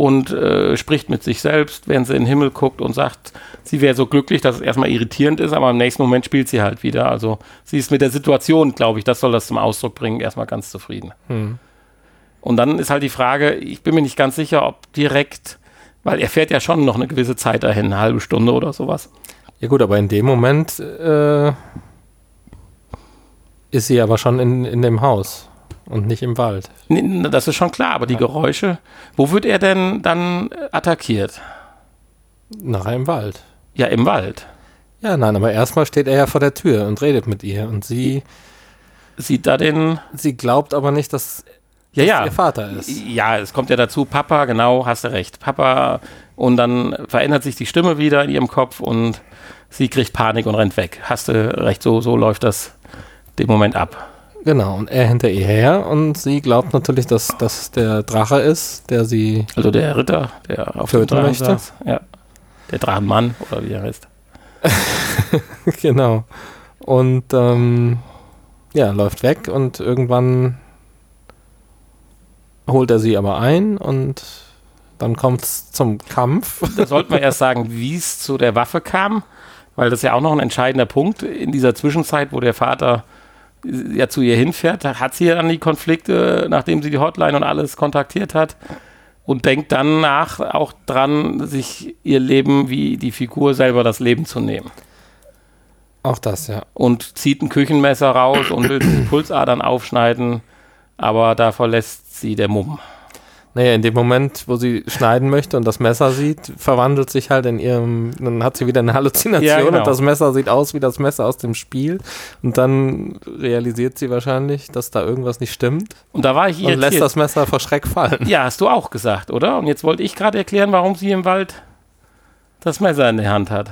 und äh, spricht mit sich selbst, während sie in den Himmel guckt und sagt, sie wäre so glücklich, dass es erstmal irritierend ist, aber im nächsten Moment spielt sie halt wieder. Also sie ist mit der Situation, glaube ich, das soll das zum Ausdruck bringen, erstmal ganz zufrieden. Hm. Und dann ist halt die Frage, ich bin mir nicht ganz sicher, ob direkt, weil er fährt ja schon noch eine gewisse Zeit dahin, eine halbe Stunde oder sowas. Ja gut, aber in dem Moment äh, ist sie aber schon in, in dem Haus und nicht im Wald. Nee, Das ist schon klar, aber die Geräusche, wo wird er denn dann äh, attackiert? Nachher im Wald. Ja, im Wald. Ja, nein, aber erstmal steht er ja vor der Tür und redet mit ihr und sie, Sieht da den. sie glaubt aber nicht, dass Ja, ja. ihr Vater ist. Ja, es kommt ja dazu, Papa, genau, hast du recht. Papa, und dann verändert sich die Stimme wieder in ihrem Kopf und sie kriegt Panik und rennt weg. Hast du recht, so, so läuft das den Moment ab. Genau, und er hinter ihr her und sie glaubt natürlich, dass das der Drache ist, der sie, Also der Ritter, der auf Töten möchte? saß. Ja. Der Drachenmann, oder wie er heißt. genau. Und ähm, ja, läuft weg und irgendwann holt er sie aber ein und dann kommt es zum Kampf. Da sollten wir erst sagen, wie es zu der Waffe kam, weil das ist ja auch noch ein entscheidender Punkt in dieser Zwischenzeit, wo der Vater ja zu ihr hinfährt. Hat sie ja dann die Konflikte, nachdem sie die Hotline und alles kontaktiert hat und denkt dann nach auch dran, sich ihr Leben wie die Figur selber das Leben zu nehmen. Auch das, ja. Und zieht ein Küchenmesser raus und will die Pulsadern aufschneiden, aber da verlässt sie der Mumm. Naja, in dem Moment, wo sie schneiden möchte und das Messer sieht, verwandelt sich halt in ihrem, dann hat sie wieder eine Halluzination Ja, genau. und das Messer sieht aus wie das Messer aus dem Spiel. Und dann realisiert sie wahrscheinlich, dass da irgendwas nicht stimmt Und da war ich und lässt irritiert. das Messer vor Schreck fallen. Ja, hast du auch gesagt, oder? Und jetzt wollte ich gerade erklären, warum sie im Wald das Messer in der Hand hat.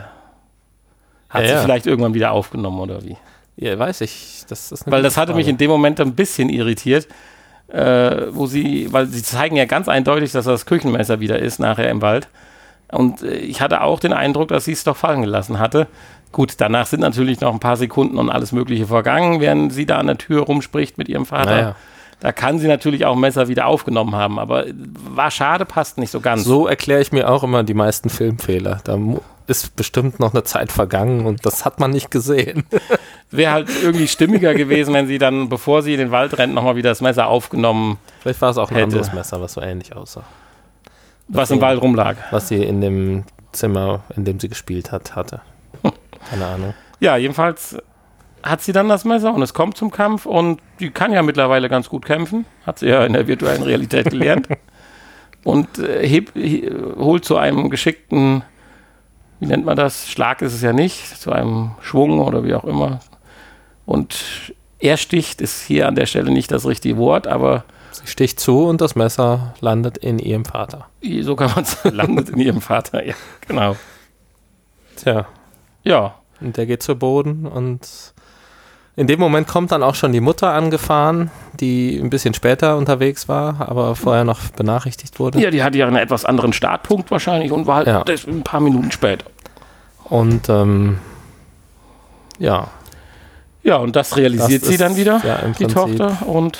Hat Ja, sie ja. vielleicht irgendwann wieder aufgenommen oder wie? Ja, weiß ich. Das Weil das hatte mich Frage. in dem Moment ein bisschen irritiert, äh, wo sie, weil sie zeigen ja ganz eindeutig, dass das Küchenmesser wieder ist nachher im Wald. Und äh, ich hatte auch den Eindruck, dass sie es doch fallen gelassen hatte. Gut, danach sind natürlich noch ein paar Sekunden und alles Mögliche vergangen, während sie da an der Tür rumspricht mit ihrem Vater. Naja. Da kann sie natürlich auch ein Messer wieder aufgenommen haben, aber war schade, passt nicht so ganz. So erkläre ich mir auch immer die meisten Filmfehler. Da ist bestimmt noch eine Zeit vergangen und das hat man nicht gesehen. Wäre halt irgendwie stimmiger gewesen, wenn sie dann, bevor sie in den Wald rennt, nochmal wieder das Messer aufgenommen, Vielleicht war es auch ein Hätte. anderes Messer, was so ähnlich aussah. was im Wald rumlag. Was sie in dem Zimmer, in dem sie gespielt hat, hatte. Keine Ahnung. Ja, jedenfalls hat sie dann das Messer und es kommt zum Kampf und die kann ja mittlerweile ganz gut kämpfen. Hat sie ja in der virtuellen Realität gelernt. und äh, heb, he, holt zu einem geschickten, wie nennt man das? Schlag ist es ja nicht, zu einem Schwung oder wie auch immer. Und er sticht, ist hier an der Stelle nicht das richtige Wort, aber Sie sticht zu und das Messer landet in ihrem Vater. so kann man es landet in ihrem Vater. Ja, genau. Tja, Ja, und der geht zu Boden und in dem Moment kommt dann auch schon die Mutter angefahren, die ein bisschen später unterwegs war, aber vorher noch benachrichtigt wurde. ja, die hatte ja einen etwas anderen Startpunkt wahrscheinlich und war halt Ja. ein paar Minuten später. Und ähm, ja, Ja, und das realisiert Das sie ist, dann wieder, ja, die. Tochter, und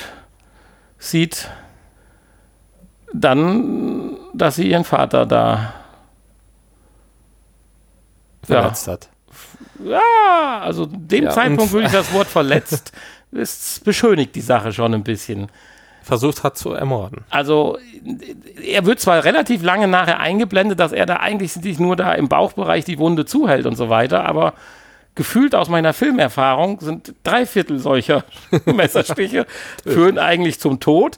sieht dann, dass sie ihren Vater da. Ja, verletzt hat. Ja also dem Ja, Zeitpunkt würde ich das Wort verletzt, es beschönigt die Sache schon ein bisschen. versucht hat zu ermorden. Also er wird zwar relativ lange nachher eingeblendet, dass er da eigentlich sich nur da im Bauchbereich die Wunde zuhält und so weiter, aber gefühlt aus meiner Filmerfahrung sind drei Viertel solcher Messerstiche führen eigentlich zum Tod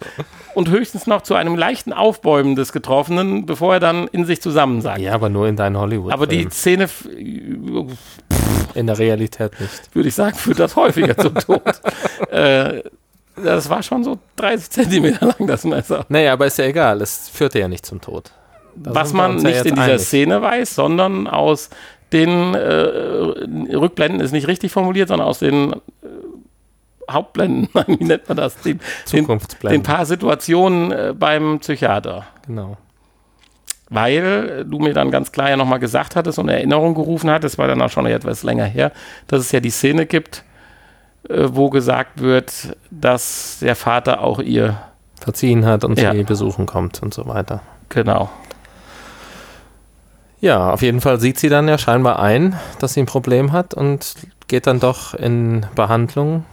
und höchstens noch zu einem leichten Aufbäumen des Getroffenen, bevor er dann in sich zusammensackt. Ja, aber nur in deinen Hollywood. Aber die Szene, f- in der Realität nicht. würde ich sagen, führt das häufiger zum Tod. äh, das war schon so 30 Zentimeter lang, das Messer. Naja, aber ist ja egal, es führte ja nicht zum Tod. Da Was man ja nicht jetzt in dieser einig. Szene weiß, sondern aus den äh, Rückblenden ist nicht richtig formuliert, sondern aus den äh, Hauptblenden, wie nennt man das? Den, den, den Zukunftsblenden. paar Situationen äh, beim Psychiater. genau. Weil du mir dann ganz klar ja nochmal gesagt hattest und Erinnerung gerufen hattest, war dann auch schon etwas länger her, dass es ja die Szene gibt, äh, wo gesagt wird, dass der Vater auch ihr, Verziehen hat und Ja. sie besuchen kommt und so weiter. genau, Ja, auf jeden Fall sieht sie dann ja scheinbar ein, dass sie ein Problem hat und geht dann doch in Behandlung.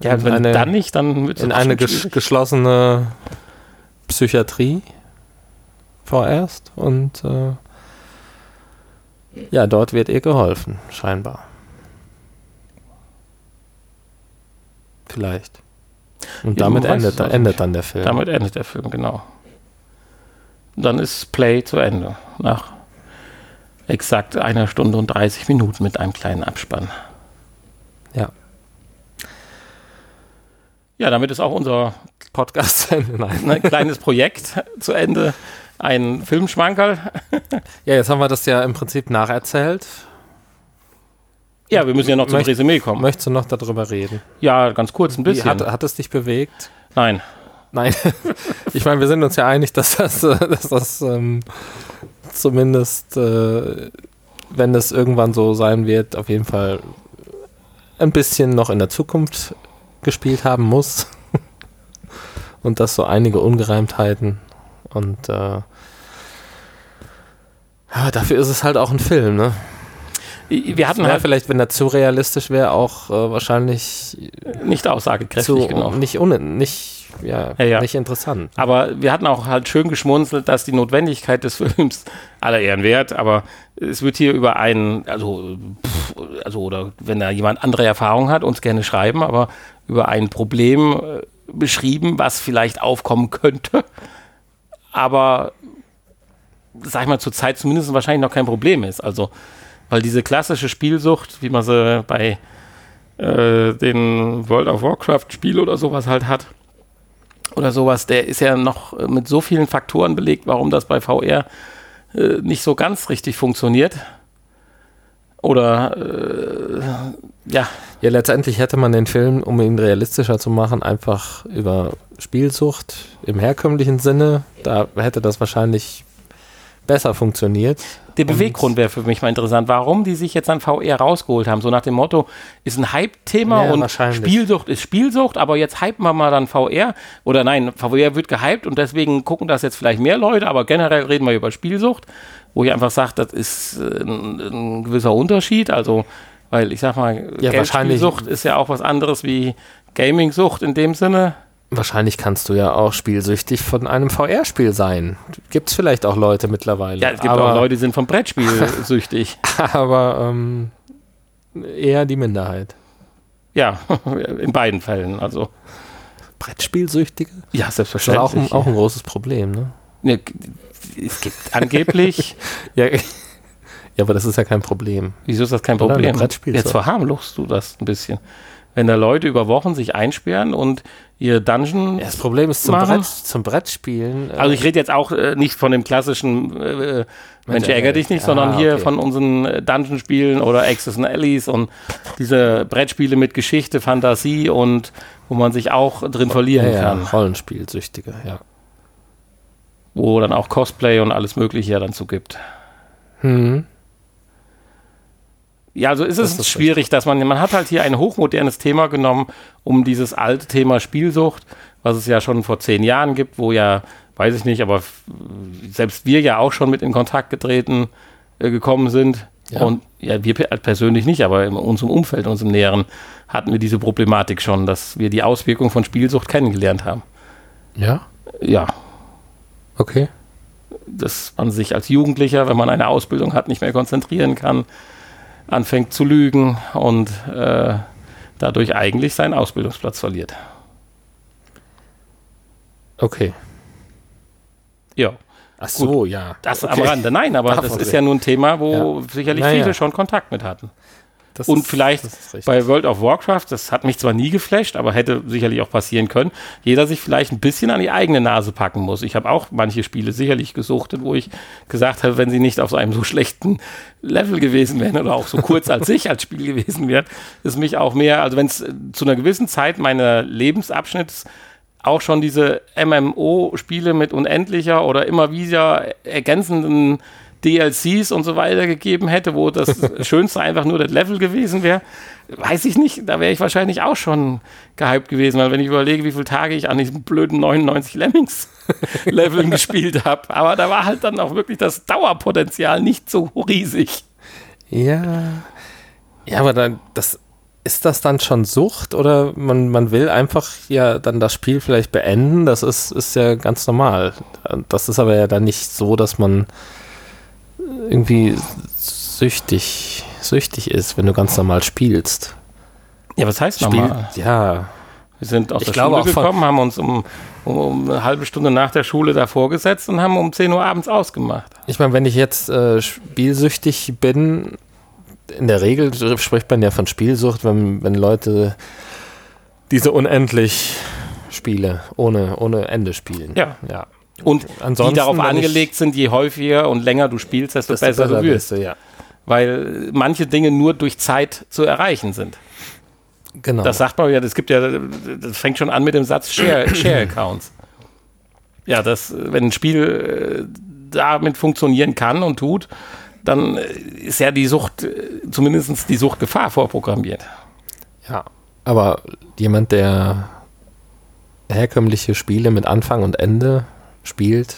ja, in wenn eine, dann nicht, dann wird es in eine ges geschlossene Psychiatrie vorerst und äh, ja, dort wird ihr geholfen, scheinbar. Vielleicht. Und damit endet, also endet dann der Film. Damit endet der Film, genau. Dann ist Play zu Ende. Nach exakt einer Stunde und 30 Minuten mit einem kleinen Abspann. Ja. Ja, damit ist auch unser Podcast zu Ende. Nein. ne, kleines Projekt zu Ende. Ein Filmschmankerl. Ja, jetzt haben wir das ja im Prinzip nacherzählt. Ja, wir müssen ja noch zum Möcht- Resümee kommen. Möchtest du noch darüber reden? Ja, ganz kurz, ein Wie, bisschen. hat, hat es dich bewegt? Nein. Nein. ich meine, wir sind uns ja einig, dass das, äh, dass das ähm, zumindest, äh, wenn es irgendwann so sein wird, auf jeden Fall ein bisschen noch in der Zukunft gespielt haben muss. Und dass so einige Ungereimtheiten und äh, ja, dafür ist es halt auch ein Film, ne? Wir hatten Ja, halt vielleicht, wenn er zu realistisch wäre, auch äh, wahrscheinlich nicht aussagekräftig zu, genug. nicht, un, nicht, ja, Ja, ja. nicht interessant. Aber wir hatten auch halt schön geschmunzelt, dass die Notwendigkeit des Films aller Ehren wert, aber es wird hier über einen, also, pff, also oder wenn da jemand andere Erfahrung hat, uns gerne schreiben, aber über ein Problem äh, beschrieben, was vielleicht aufkommen könnte, aber sag ich mal, zur Zeit zumindest wahrscheinlich noch kein Problem ist. Also, weil diese klassische Spielsucht, wie man sie bei äh, den World of Warcraft Spiel oder sowas halt hat, oder sowas, der ist ja noch mit so vielen Faktoren belegt, warum das bei VR äh, nicht so ganz richtig funktioniert. Oder äh, ja, Ja, letztendlich hätte man den Film, um ihn realistischer zu machen, einfach über Spielsucht im herkömmlichen Sinne, da hätte das wahrscheinlich besser funktioniert. der Und- Beweggrund wäre für mich mal interessant, warum die sich jetzt an VR rausgeholt haben. So nach dem Motto, ist ein Hype-Thema Ja, und. Spielsucht ist Spielsucht, aber jetzt hypen wir mal dann VR. Oder nein, VR wird gehypt und deswegen gucken das jetzt vielleicht mehr Leute, aber generell reden wir über Spielsucht, wo ich einfach sage, das ist äh, ein, ein gewisser Unterschied. Also, weil ich sag mal, Ja, Geldspielsucht ist ja auch was anderes wie Gaming-Sucht in dem Sinne. Wahrscheinlich kannst du ja auch spielsüchtig von einem VR-Spiel sein. Gibt es vielleicht auch Leute mittlerweile. Ja, es gibt aber, auch Leute, die sind vom Brettspiel süchtig. Aber ähm, eher die Minderheit. Ja, in beiden Fällen. Also, Brettspielsüchtige? ja, Das ist selbstverständlich. auch ein, auch ein großes Problem, ne? Ja, es gibt angeblich, Ja, ja, aber das ist ja kein Problem. wieso ist das kein Problem? Brettspielsucht. Jetzt verharmlost du das ein bisschen. Wenn da Leute über Wochen sich einsperren und ihr Dungeon. Ja, das Problem ist zum, Machen. Brett, zum Brettspielen. äh, Also ich rede jetzt auch äh, nicht von dem klassischen äh, Mensch ärger dich nicht, Ah, sondern hier okay. von unseren äh, Dungeon-Spielen oder Access and Allies und diese Brettspiele mit Geschichte, Fantasie und wo man sich auch drin verlieren ja, ja, kann. Rollenspielsüchtige, ja. Wo dann auch Cosplay und alles Mögliche ja dann zu gibt. Ja, also ist Das es ist schwierig, dass man, man hat halt hier ein hochmodernes Thema genommen, um dieses alte Thema Spielsucht, was es ja schon vor zehn Jahren gibt, wo ja, weiß ich nicht, aber selbst wir ja auch schon mit in Kontakt getreten äh, gekommen sind. Ja. Und ja, wir pe- persönlich nicht, aber in unserem Umfeld, in unserem Näheren, hatten wir diese Problematik schon, dass wir die Auswirkungen von Spielsucht kennengelernt haben. Ja? Ja. Okay. Dass man sich als Jugendlicher, wenn man eine Ausbildung hat, nicht mehr konzentrieren kann, anfängt zu lügen und äh, dadurch eigentlich seinen Ausbildungsplatz verliert. Okay. Ja. Ach so, ja. Das okay. am Rande. Nein, aber Davon das ist ja nun ein Thema, wo Ja. sicherlich Naja. viele schon Kontakt mit hatten. Das Und ist- vielleicht bei World of Warcraft, das hat mich zwar nie geflasht, aber hätte sicherlich auch passieren können, jeder sich vielleicht ein bisschen an die eigene Nase packen muss. Ich habe auch manche Spiele sicherlich gesuchtet, wo ich gesagt habe, wenn sie nicht auf so einem so schlechten Level gewesen wären oder auch so kurz als ich als Spiel gewesen wären, ist mich auch mehr, also wenn es äh, zu einer gewissen Zeit meiner Lebensabschnitts auch schon diese MMO-Spiele mit unendlicher oder immer wieder ergänzenden DLCs und so weiter gegeben hätte, wo das Schönste einfach nur das Level gewesen wäre, weiß ich nicht, da wäre ich wahrscheinlich auch schon gehypt gewesen, weil wenn ich überlege, wie viele Tage ich an diesem blöden 99 Lemmings-Leveln gespielt habe, aber da war halt dann auch wirklich das Dauerpotenzial nicht so riesig. Ja. Ja, aber dann, das, ist das dann schon Sucht oder man, man will einfach ja dann das Spiel vielleicht beenden? Das ist, ist ja ganz normal. Das ist aber ja dann nicht so, dass man irgendwie süchtig, süchtig ist, wenn du ganz normal spielst. Ja, was heißt Spiel, nochmal? ja, Wir sind aus Ich der glaube Schule gekommen, haben uns um, um, um eine halbe Stunde nach der Schule davor gesetzt und haben um 10 Uhr abends ausgemacht. Ich meine, wenn ich jetzt äh, spielsüchtig bin, in der Regel spricht man ja von Spielsucht, wenn, wenn Leute diese unendlich Spiele ohne, ohne Ende spielen. Ja. ja. Und Ansonsten, die darauf angelegt sind, je häufiger und länger du spielst, desto Desto besser, du wirst. du, ja. Weil manche Dinge nur durch Zeit zu erreichen sind. Genau. Das sagt man ja, das gibt ja, das fängt schon an mit dem Satz Share, Share Accounts. Ja, das, wenn ein Spiel äh, damit funktionieren kann und tut, dann ist ja die Sucht, äh, zumindest die Suchtgefahr vorprogrammiert. ja. Aber jemand, der herkömmliche Spiele mit Anfang und Ende spielt,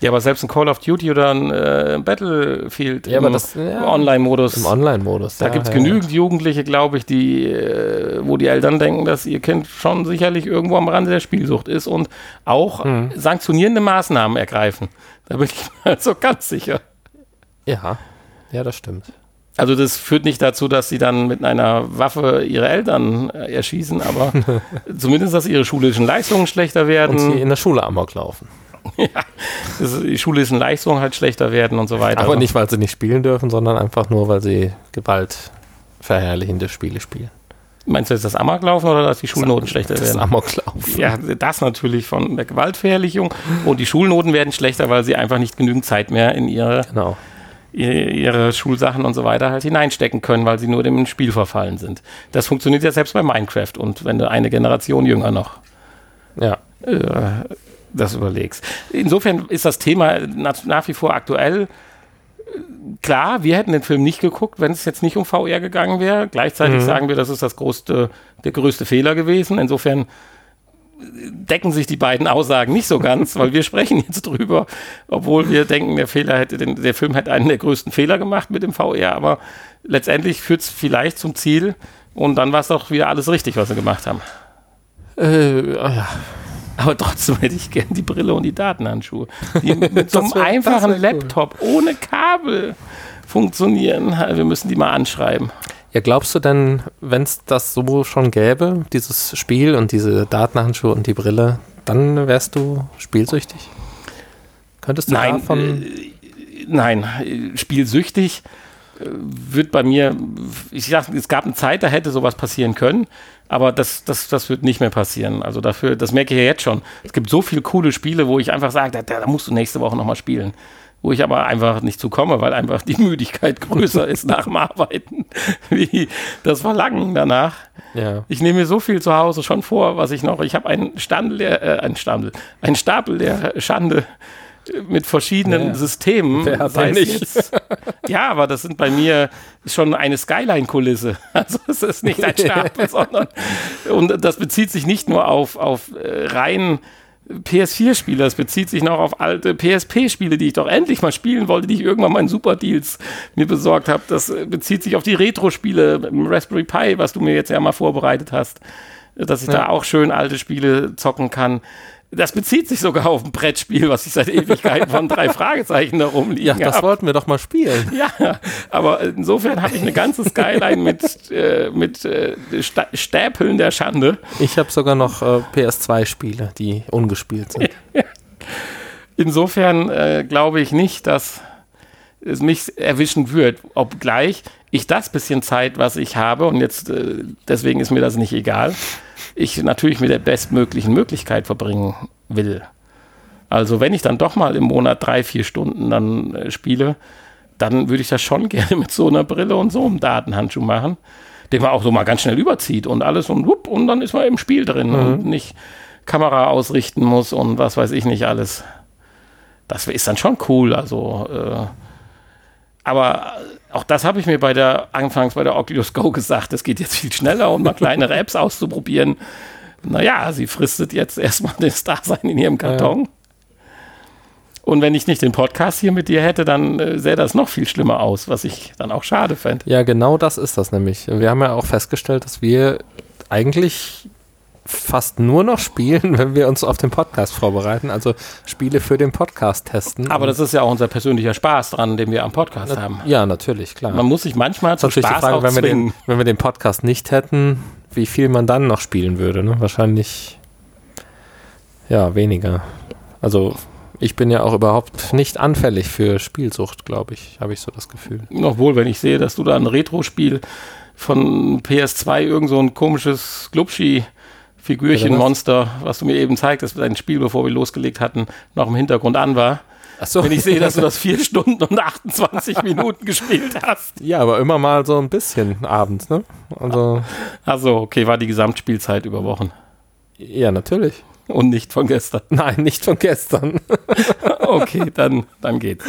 Ja, aber selbst ein Call of Duty oder ein äh, Battlefield Ja, im ja. Online-Modus, im Online-Modus. da ja, gibt es ja, genügend Jugendliche, glaube ich, die, äh, wo die Eltern denken, dass ihr Kind schon sicherlich irgendwo am Rande der Spielsucht ist und auch Mhm. sanktionierende Maßnahmen ergreifen. Da bin ich mir also ganz sicher. Ja. ja, das stimmt. Also das führt nicht dazu, dass sie dann mit einer Waffe ihre Eltern äh, erschießen, aber zumindest, dass ihre schulischen Leistungen schlechter Und sie werden, in der Schule amok laufen. Dass die schulischen Leistungen halt schlechter werden und so weiter. Aber nicht, weil sie nicht spielen dürfen, sondern einfach nur, weil sie gewaltverherrlichende Spiele spielen. Meinst du jetzt das Amoklaufen oder dass die Schulnoten schlechter Das werden? Amoklaufen. Ja, das natürlich von der Gewaltverherrlichung. Und die Schulnoten werden schlechter, weil sie einfach nicht genügend Zeit mehr in ihre, Genau. ihre, ihre Schulsachen und so weiter halt hineinstecken können, weil sie nur dem Spiel verfallen sind. Das funktioniert ja selbst bei Minecraft und wenn du eine Generation jünger noch Ja. äh, das überlegst. Insofern ist das Thema nach, wie vor aktuell. Klar, wir hätten den Film nicht geguckt, wenn es jetzt nicht um VR gegangen wäre. Gleichzeitig sagen wir, das ist das größte, der größte Fehler gewesen. Insofern decken sich die beiden Aussagen nicht so ganz, weil wir sprechen jetzt drüber, obwohl wir denken, der Fehler hätte den, der Film hätte einen der größten Fehler gemacht mit dem VR, aber letztendlich führt es vielleicht zum Ziel und dann war es doch wieder alles richtig, was sie gemacht haben. Äh, ja. Aber trotzdem hätte ich gern die Brille und die Datenhandschuhe, die mit so einem wär- einfachen cool. Laptop ohne Kabel funktionieren. Wir müssen die mal anschreiben. ja, glaubst du denn, wenn es das so schon gäbe, dieses Spiel und diese Datenhandschuhe und die Brille, dann wärst du spielsüchtig? Könntest du Nein, davon... äh, nein, spielsüchtig wird bei mir, ich sag, es gab eine Zeit, da hätte sowas passieren können, aber das, das, das wird nicht mehr passieren. Also dafür, das merke ich ja jetzt schon. Es gibt so viele coole Spiele, wo ich einfach sage, da, da musst du nächste Woche nochmal spielen. Wo ich aber einfach nicht zu komme, weil einfach die Müdigkeit größer ist nach dem Arbeiten, wie das Verlangen danach. ja. Ich nehme mir so viel zu Hause schon vor, was ich noch. Ich habe einen Standel, äh, einen Stapel, einen Stapel der Schande äh, mit verschiedenen Ja. Systemen. Wer hat Sei den es nicht? Jetzt, ja, aber das sind bei mir schon eine Skyline-Kulisse. Also es ist nicht ein Stapel, sondern und das bezieht sich nicht nur auf, auf äh, rein PS4-Spiele, es bezieht sich noch auf alte PSP-Spiele, die ich doch endlich mal spielen wollte, die ich irgendwann mal in Super Deals mir besorgt habe. Das äh, bezieht sich auf die Retro-Spiele im Raspberry Pi, was du mir jetzt ja mal vorbereitet hast, dass ich da auch schön alte Spiele zocken kann. Das bezieht sich sogar auf ein Brettspiel, was ich seit Ewigkeiten von drei Fragezeichen da rumliegen Ja, das hab. wollten wir doch mal spielen. Ja, aber insofern habe ich eine ganze Skyline mit, äh, mit äh, Sta Stäpeln der Schande. Ich habe sogar noch äh, PS2-Spiele, die ungespielt sind. Insofern äh, glaube ich nicht, dass es mich erwischen wird, obgleich ich das bisschen Zeit, was ich habe, und jetzt äh, deswegen ist mir das nicht egal, ich natürlich mit der bestmöglichen Möglichkeit verbringen will. Also wenn ich dann doch mal im Monat drei, vier Stunden dann äh, spiele, dann würde ich das schon gerne mit so einer Brille und so einem Datenhandschuh machen, den man auch so mal ganz schnell überzieht und alles und wupp, und dann ist man im Spiel drin und nicht Kamera ausrichten muss und was weiß ich nicht alles. Das ist dann schon cool, also äh, aber auch das habe ich mir bei der, anfangs bei der Oculus Go gesagt, es geht jetzt viel schneller, um mal kleinere Apps auszuprobieren. Naja, sie fristet jetzt erstmal das Dasein in ihrem Karton. Und wenn ich nicht den Podcast hier mit dir hätte, dann äh, sähe das noch viel schlimmer aus, was ich dann auch schade fände. Ja, genau das ist das nämlich. Wir haben ja auch festgestellt, dass wir eigentlich fast nur noch spielen, wenn wir uns auf den Podcast vorbereiten, also Spiele für den Podcast testen. Aber das ist ja auch unser persönlicher Spaß dran, den wir am Podcast haben. ja, natürlich, klar. Man muss sich manchmal zum natürlich Spaß die Frage, auch wenn wir, den, wenn wir den Podcast nicht hätten, wie viel man dann noch spielen würde. Ne? Wahrscheinlich ja, weniger. Also ich bin ja auch überhaupt nicht anfällig für Spielsucht, glaube ich, habe ich so das Gefühl. Obwohl, wenn ich sehe, dass du da ein Retro-Spiel von PS2, irgend so ein komisches Glubschi-Figürchen-Monster, was du mir eben zeigtest, dein Spiel, bevor wir losgelegt hatten, noch im Hintergrund an war. Achso. Wenn ich sehe, dass du das vier Stunden und 28 Minuten gespielt hast. Ja, aber immer mal so ein bisschen abends, ne? Also, Also, okay, war die Gesamtspielzeit über Wochen. ja, natürlich. Und nicht von gestern. Nein, nicht von gestern. Okay, dann, dann geht's.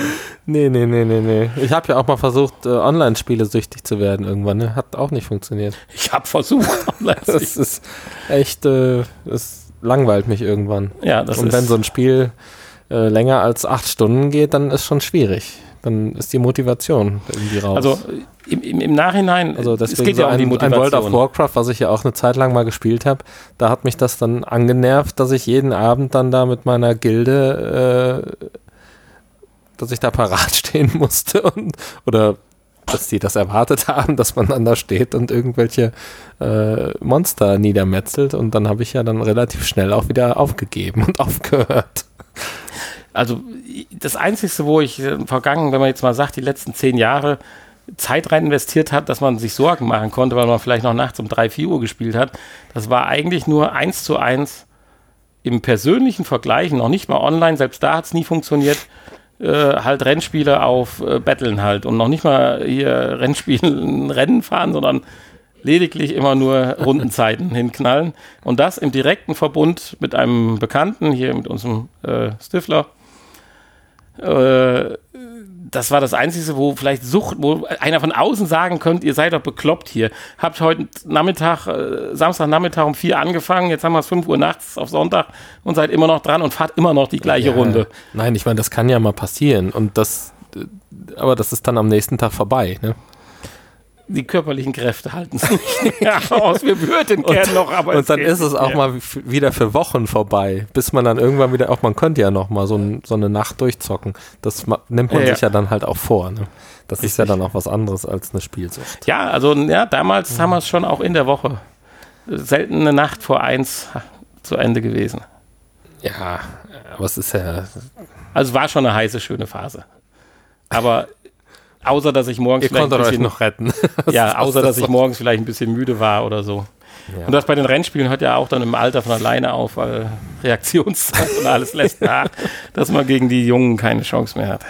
nee, nee, nee, nee, nee. Ich habe ja auch mal versucht, äh, Online-Spiele süchtig zu werden irgendwann, ne? Hat auch nicht funktioniert. Ich habe versucht. Das ist echt, äh, es langweilt mich irgendwann. ja, das Und ist, wenn so ein Spiel äh, länger als acht Stunden geht, dann ist schon schwierig. Dann ist die Motivation irgendwie raus. also im, im, im Nachhinein, Also es deswegen geht so ja um ein, die ein Motivation. World of Warcraft, was ich ja auch eine Zeit lang mal gespielt habe, da hat mich das dann angenervt, dass ich jeden Abend dann da mit meiner Gilde, äh, dass ich da parat stehen musste und, oder dass die das erwartet haben, dass man dann da steht und irgendwelche äh, Monster niedermetzelt und dann habe ich ja dann relativ schnell auch wieder aufgegeben und aufgehört. Also das Einzige, wo ich äh, vergangen, wenn man jetzt mal sagt, die letzten zehn Jahre Zeit rein investiert hat, dass man sich Sorgen machen konnte, weil man vielleicht noch nachts um drei, vier Uhr gespielt hat, das war eigentlich nur eins zu eins im persönlichen Vergleichen, noch nicht mal online, selbst da hat es nie funktioniert, äh, halt Rennspiele auf äh, Battlen halt und noch nicht mal hier Rennspielen Rennen fahren, sondern lediglich immer nur Rundenzeiten hinknallen. Und das im direkten Verbund mit einem Bekannten, hier mit unserem äh, Stifler. Äh, das war das Einzige, wo vielleicht Sucht, wo einer von außen sagen könnte, ihr seid doch bekloppt hier. Habt heute Nachmittag, äh, Samstagnachmittag um vier angefangen, jetzt haben wir es fünf Uhr nachts auf Sonntag und seid immer noch dran und fahrt immer noch die gleiche Ja, Runde. Nein, ich meine, das kann ja mal passieren und das, äh, aber das ist dann am nächsten Tag vorbei, ne? Die körperlichen Kräfte halten es nicht mehr aus. Wir würden gern noch, aber und dann ist es auch mehr. mal wieder für Wochen vorbei, bis man dann irgendwann wieder, auch man könnte ja noch mal so, ein, so eine Nacht durchzocken. Das nimmt man Ja, ja. sich ja dann halt auch vor. Ne? Das ist ja Richtig. dann auch was anderes als eine Spielsucht. Ja, also ja, damals haben wir es schon auch in der Woche. Selten eine Nacht vor eins zu Ende gewesen. Ja, aber es ist ja. Also war schon eine heiße, schöne Phase. Aber außer, dass ich morgens Ihr vielleicht ein bisschen, noch retten. ja, außer, dass das ich morgens vielleicht ein bisschen müde war oder so. Ja. Und das bei den Rennspielen hört ja auch dann im Alter von alleine auf, weil Reaktionszeit und alles lässt nach, dass man gegen die Jungen keine Chance mehr hat.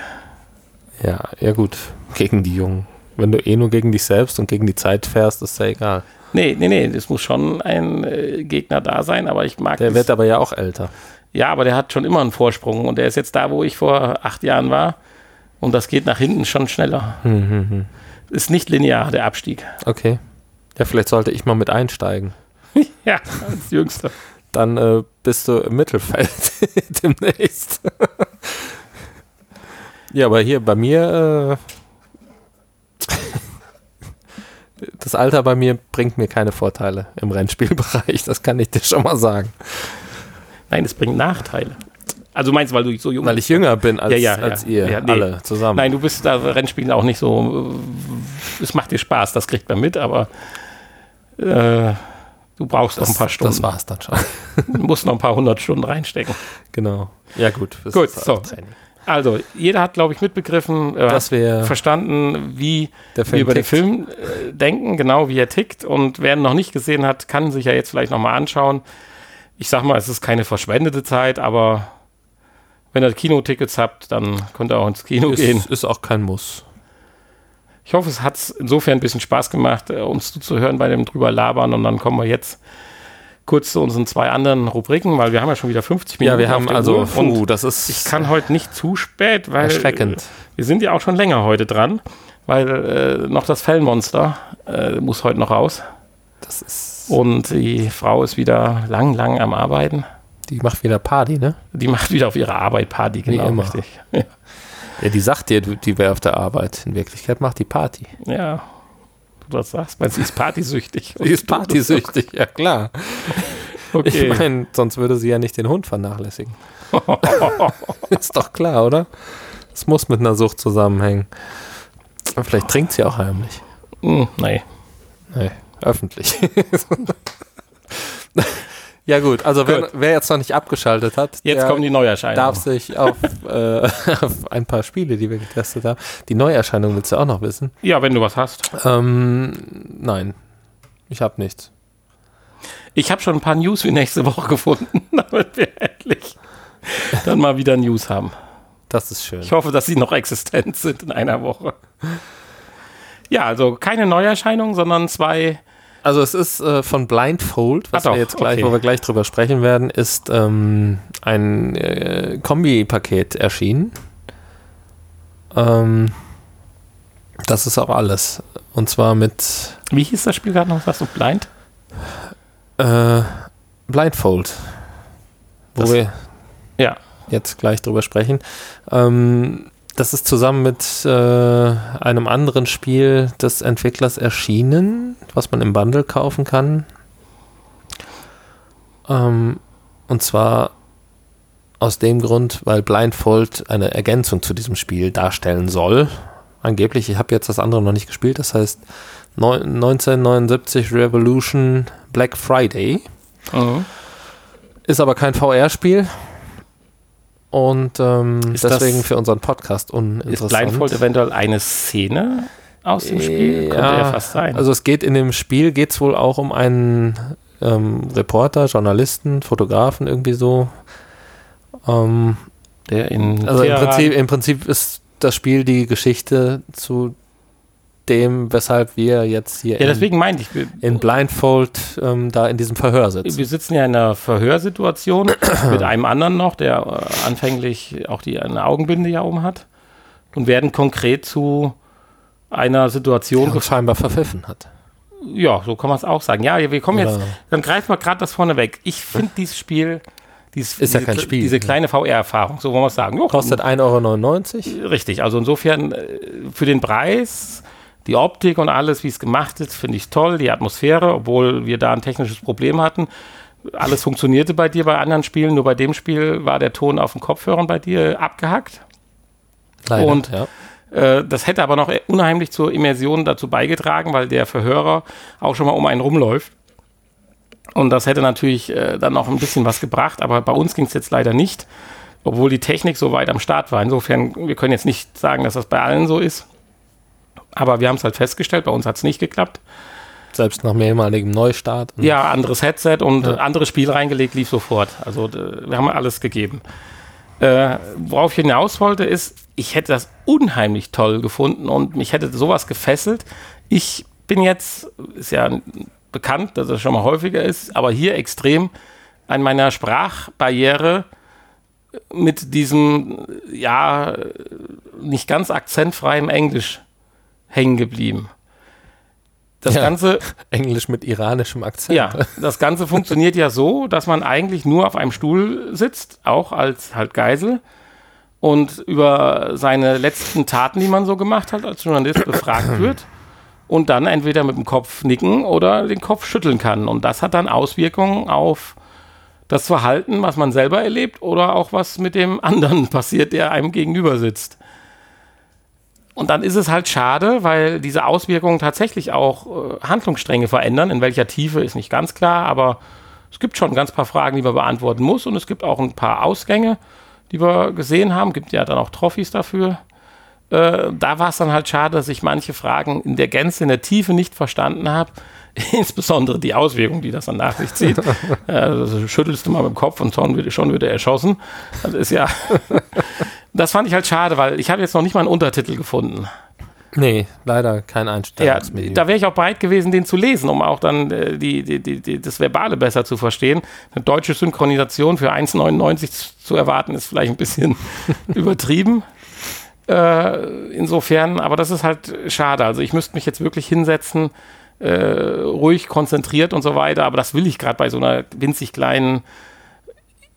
Ja, ja gut, gegen die Jungen. Wenn du eh nur gegen dich selbst und gegen die Zeit fährst, ist ja egal. Nee, nee, nee, es muss schon ein äh, Gegner da sein, aber ich mag Der das- wird aber ja auch älter. Ja, aber der hat schon immer einen Vorsprung und der ist jetzt da, wo ich vor acht Jahren war. Und das geht nach hinten schon schneller. Hm, hm, hm. Ist nicht linear, der Abstieg. Okay. Ja, vielleicht sollte ich mal mit einsteigen. Ja, als Jüngster. Dann äh, bist du im Mittelfeld demnächst. ja, aber hier bei mir, äh, das Alter bei mir bringt mir keine Vorteile im Rennspielbereich, das kann ich dir schon mal sagen. Nein, es bringt Nachteile. Also meinst du, weil du so jung Weil ich jünger bin als, Ja, ja, ja. als ihr Ja, nee. alle zusammen. Nein, du bist da Rennspielen auch nicht so. äh, Es macht dir Spaß, das kriegt man mit, aber äh, du brauchst noch ein paar Stunden. Das war's dann schon. Du musst noch ein paar hundert Stunden reinstecken. genau. Ja, gut. das Gut, so. Also, jeder hat, glaube ich, mitbegriffen, äh, Dass wir verstanden, wie wir über den tickt. Film äh, denken, genau wie er tickt. Und wer ihn noch nicht gesehen hat, kann sich ja jetzt vielleicht nochmal anschauen. Ich sag mal, es ist keine verschwendete Zeit, aber wenn ihr Kinotickets habt, dann könnt ihr auch ins Kino gehen. ist, ist auch kein Muss. Ich hoffe, es hat insofern ein bisschen Spaß gemacht, äh, uns zuzuhören bei dem drüber labern. Und dann kommen wir jetzt kurz zu unseren zwei anderen Rubriken, weil wir haben ja schon wieder 50 Minuten. Ja, wir haben also, puh, das ist ich kann heute nicht zu spät, weil erschreckend. wir sind ja auch schon länger heute dran, weil äh, noch das Fellmonster äh, muss heute noch raus. Das ist, Und die Frau ist wieder lang, lang am Arbeiten. Die macht wieder Party, ne? Die macht wieder auf ihre Arbeit Party, genau. immer. Richtig. Ja. Ja, die sagt dir, die wäre auf der Arbeit. In Wirklichkeit macht die Party. ja. Du das sagst, weil sie ist partysüchtig. Die ist partysüchtig, ja klar. Okay. Ich meine, sonst würde sie ja nicht den Hund vernachlässigen. ist doch klar, oder? Es muss mit einer Sucht zusammenhängen. Vielleicht trinkt sie auch heimlich. Hm, nee. Nee, öffentlich. ja gut, also Gut. Wer, wer jetzt noch nicht abgeschaltet hat, Jetzt kommen die Neuerscheinungen. darf sich auf, äh, auf ein paar Spiele, die wir getestet haben. Die Neuerscheinung willst du auch noch wissen? Ja, wenn du was hast. Ähm, nein, ich habe nichts. Ich habe schon ein paar News für nächste Woche gefunden, damit wir endlich dann mal wieder News haben. Das ist schön. Ich hoffe, dass sie noch existent sind in einer Woche. Ja, also keine Neuerscheinungen, sondern zwei. Also es ist äh, von Blindfold, was Ah, wir jetzt gleich, okay. wo wir gleich drüber sprechen werden, ist ähm, ein äh, Kombi-Paket erschienen. Ähm, das ist auch alles. Und zwar mit Wie hieß das Spiel gerade noch? Sagst du Blind? äh, Blindfold, wo Das- wir Ja. jetzt gleich drüber sprechen. Ähm, das ist zusammen mit äh, einem anderen Spiel des Entwicklers erschienen, was man im Bundle kaufen kann. Ähm, und zwar aus dem Grund, weil Blindfold eine Ergänzung zu diesem Spiel darstellen soll. Angeblich, ich habe jetzt das andere noch nicht gespielt, das heißt neun- 1979 Revolution Black Friday. Mhm. Ist aber kein VR-Spiel. Und ähm, Ist deswegen für unseren Podcast Ist uninteressant. Blindfold eventuell eine Szene aus dem Spiel? Könnte ja fast sein. Also es geht in dem Spiel geht es wohl auch um einen ähm, Reporter, Journalisten, Fotografen irgendwie so. Ähm, der in also im Prinzip, im Prinzip ist das Spiel die Geschichte zu dem, weshalb wir jetzt hier Ja, deswegen meinte ich, in, in Blindfold ähm, da in diesem Verhör sitzen. wir sitzen ja in einer Verhörsituation mit einem anderen noch, der äh, anfänglich auch die eine Augenbinde ja oben hat und werden konkret zu einer Situation Und scheinbar verpfiffen hat. Ja, so kann man es auch sagen. Ja, wir kommen jetzt, dann greifen wir gerade das vorne weg. Ich finde dieses Spiel, dieses, Ist ja diese, kein kle- Spiel, diese ne? kleine VR-Erfahrung, so wollen wir es sagen. Jo, Kostet 1,99 Euro. Richtig, also insofern äh, für den Preis, die Optik und alles, wie es gemacht ist, finde ich toll. Die Atmosphäre, obwohl wir da ein technisches Problem hatten. Alles funktionierte bei dir bei anderen Spielen, nur bei dem Spiel war der Ton auf den Kopfhörern bei dir abgehackt. Leider, Und- ja. Äh, das hätte aber noch unheimlich zur Immersion dazu beigetragen, weil der Verhörer auch schon mal um einen rumläuft. Und das hätte natürlich äh, dann noch ein bisschen was gebracht, aber bei uns ging es jetzt leider nicht, obwohl die Technik so weit am Start war. Insofern, wir können jetzt nicht sagen, dass das bei allen so ist. Aber wir haben es halt festgestellt, bei uns hat es nicht geklappt. Selbst nach mehrmaligem Neustart. Ja, anderes Headset und äh, anderes Spiel reingelegt, lief sofort. Also äh, wir haben alles gegeben. Äh, worauf ich hinaus wollte, ist, ich hätte das unheimlich toll gefunden und mich hätte sowas gefesselt. Ich bin jetzt, ist ja bekannt, dass es schon mal häufiger ist, aber hier extrem an meiner Sprachbarriere mit diesem, ja, nicht ganz akzentfreiem Englisch hängen geblieben. Das Ja. Ganze Englisch mit iranischem Akzent. ja, das Ganze funktioniert ja so, dass man eigentlich nur auf einem Stuhl sitzt, auch als halt Geisel, und über seine letzten Taten, die man so gemacht hat, als Journalist befragt wird und dann entweder mit dem Kopf nicken oder den Kopf schütteln kann. Und das hat dann Auswirkungen auf das Verhalten, was man selber erlebt oder auch was mit dem anderen passiert, der einem gegenüber sitzt. Und dann ist es halt schade, weil diese Auswirkungen tatsächlich auch äh, Handlungsstränge verändern. In welcher Tiefe ist nicht ganz klar, aber es gibt schon ein ganz paar Fragen, die man beantworten muss und es gibt auch ein paar Ausgänge, die wir gesehen haben. Gibt ja dann auch Trophys dafür. Äh, da war es dann halt schade, dass ich manche Fragen in der Gänze, in der Tiefe nicht verstanden habe. Insbesondere die Auswirkungen, die das dann nach sich zieht. also schüttelst du mal mit dem Kopf und schon wird, schon wird er erschossen. Das ist ja. das fand ich halt schade, weil ich habe jetzt noch nicht mal einen Untertitel gefunden. Nee, leider kein Einstellungsmenü. Ja, da wäre ich auch bereit gewesen, den zu lesen, um auch dann äh, die, die, die, das Verbale besser zu verstehen. Eine deutsche Synchronisation für 1,99 zu erwarten, ist vielleicht ein bisschen übertrieben. Äh, insofern, aber das ist halt schade. Also ich müsste mich jetzt wirklich hinsetzen, äh, ruhig, konzentriert und so weiter, aber das will ich gerade bei so einer winzig kleinen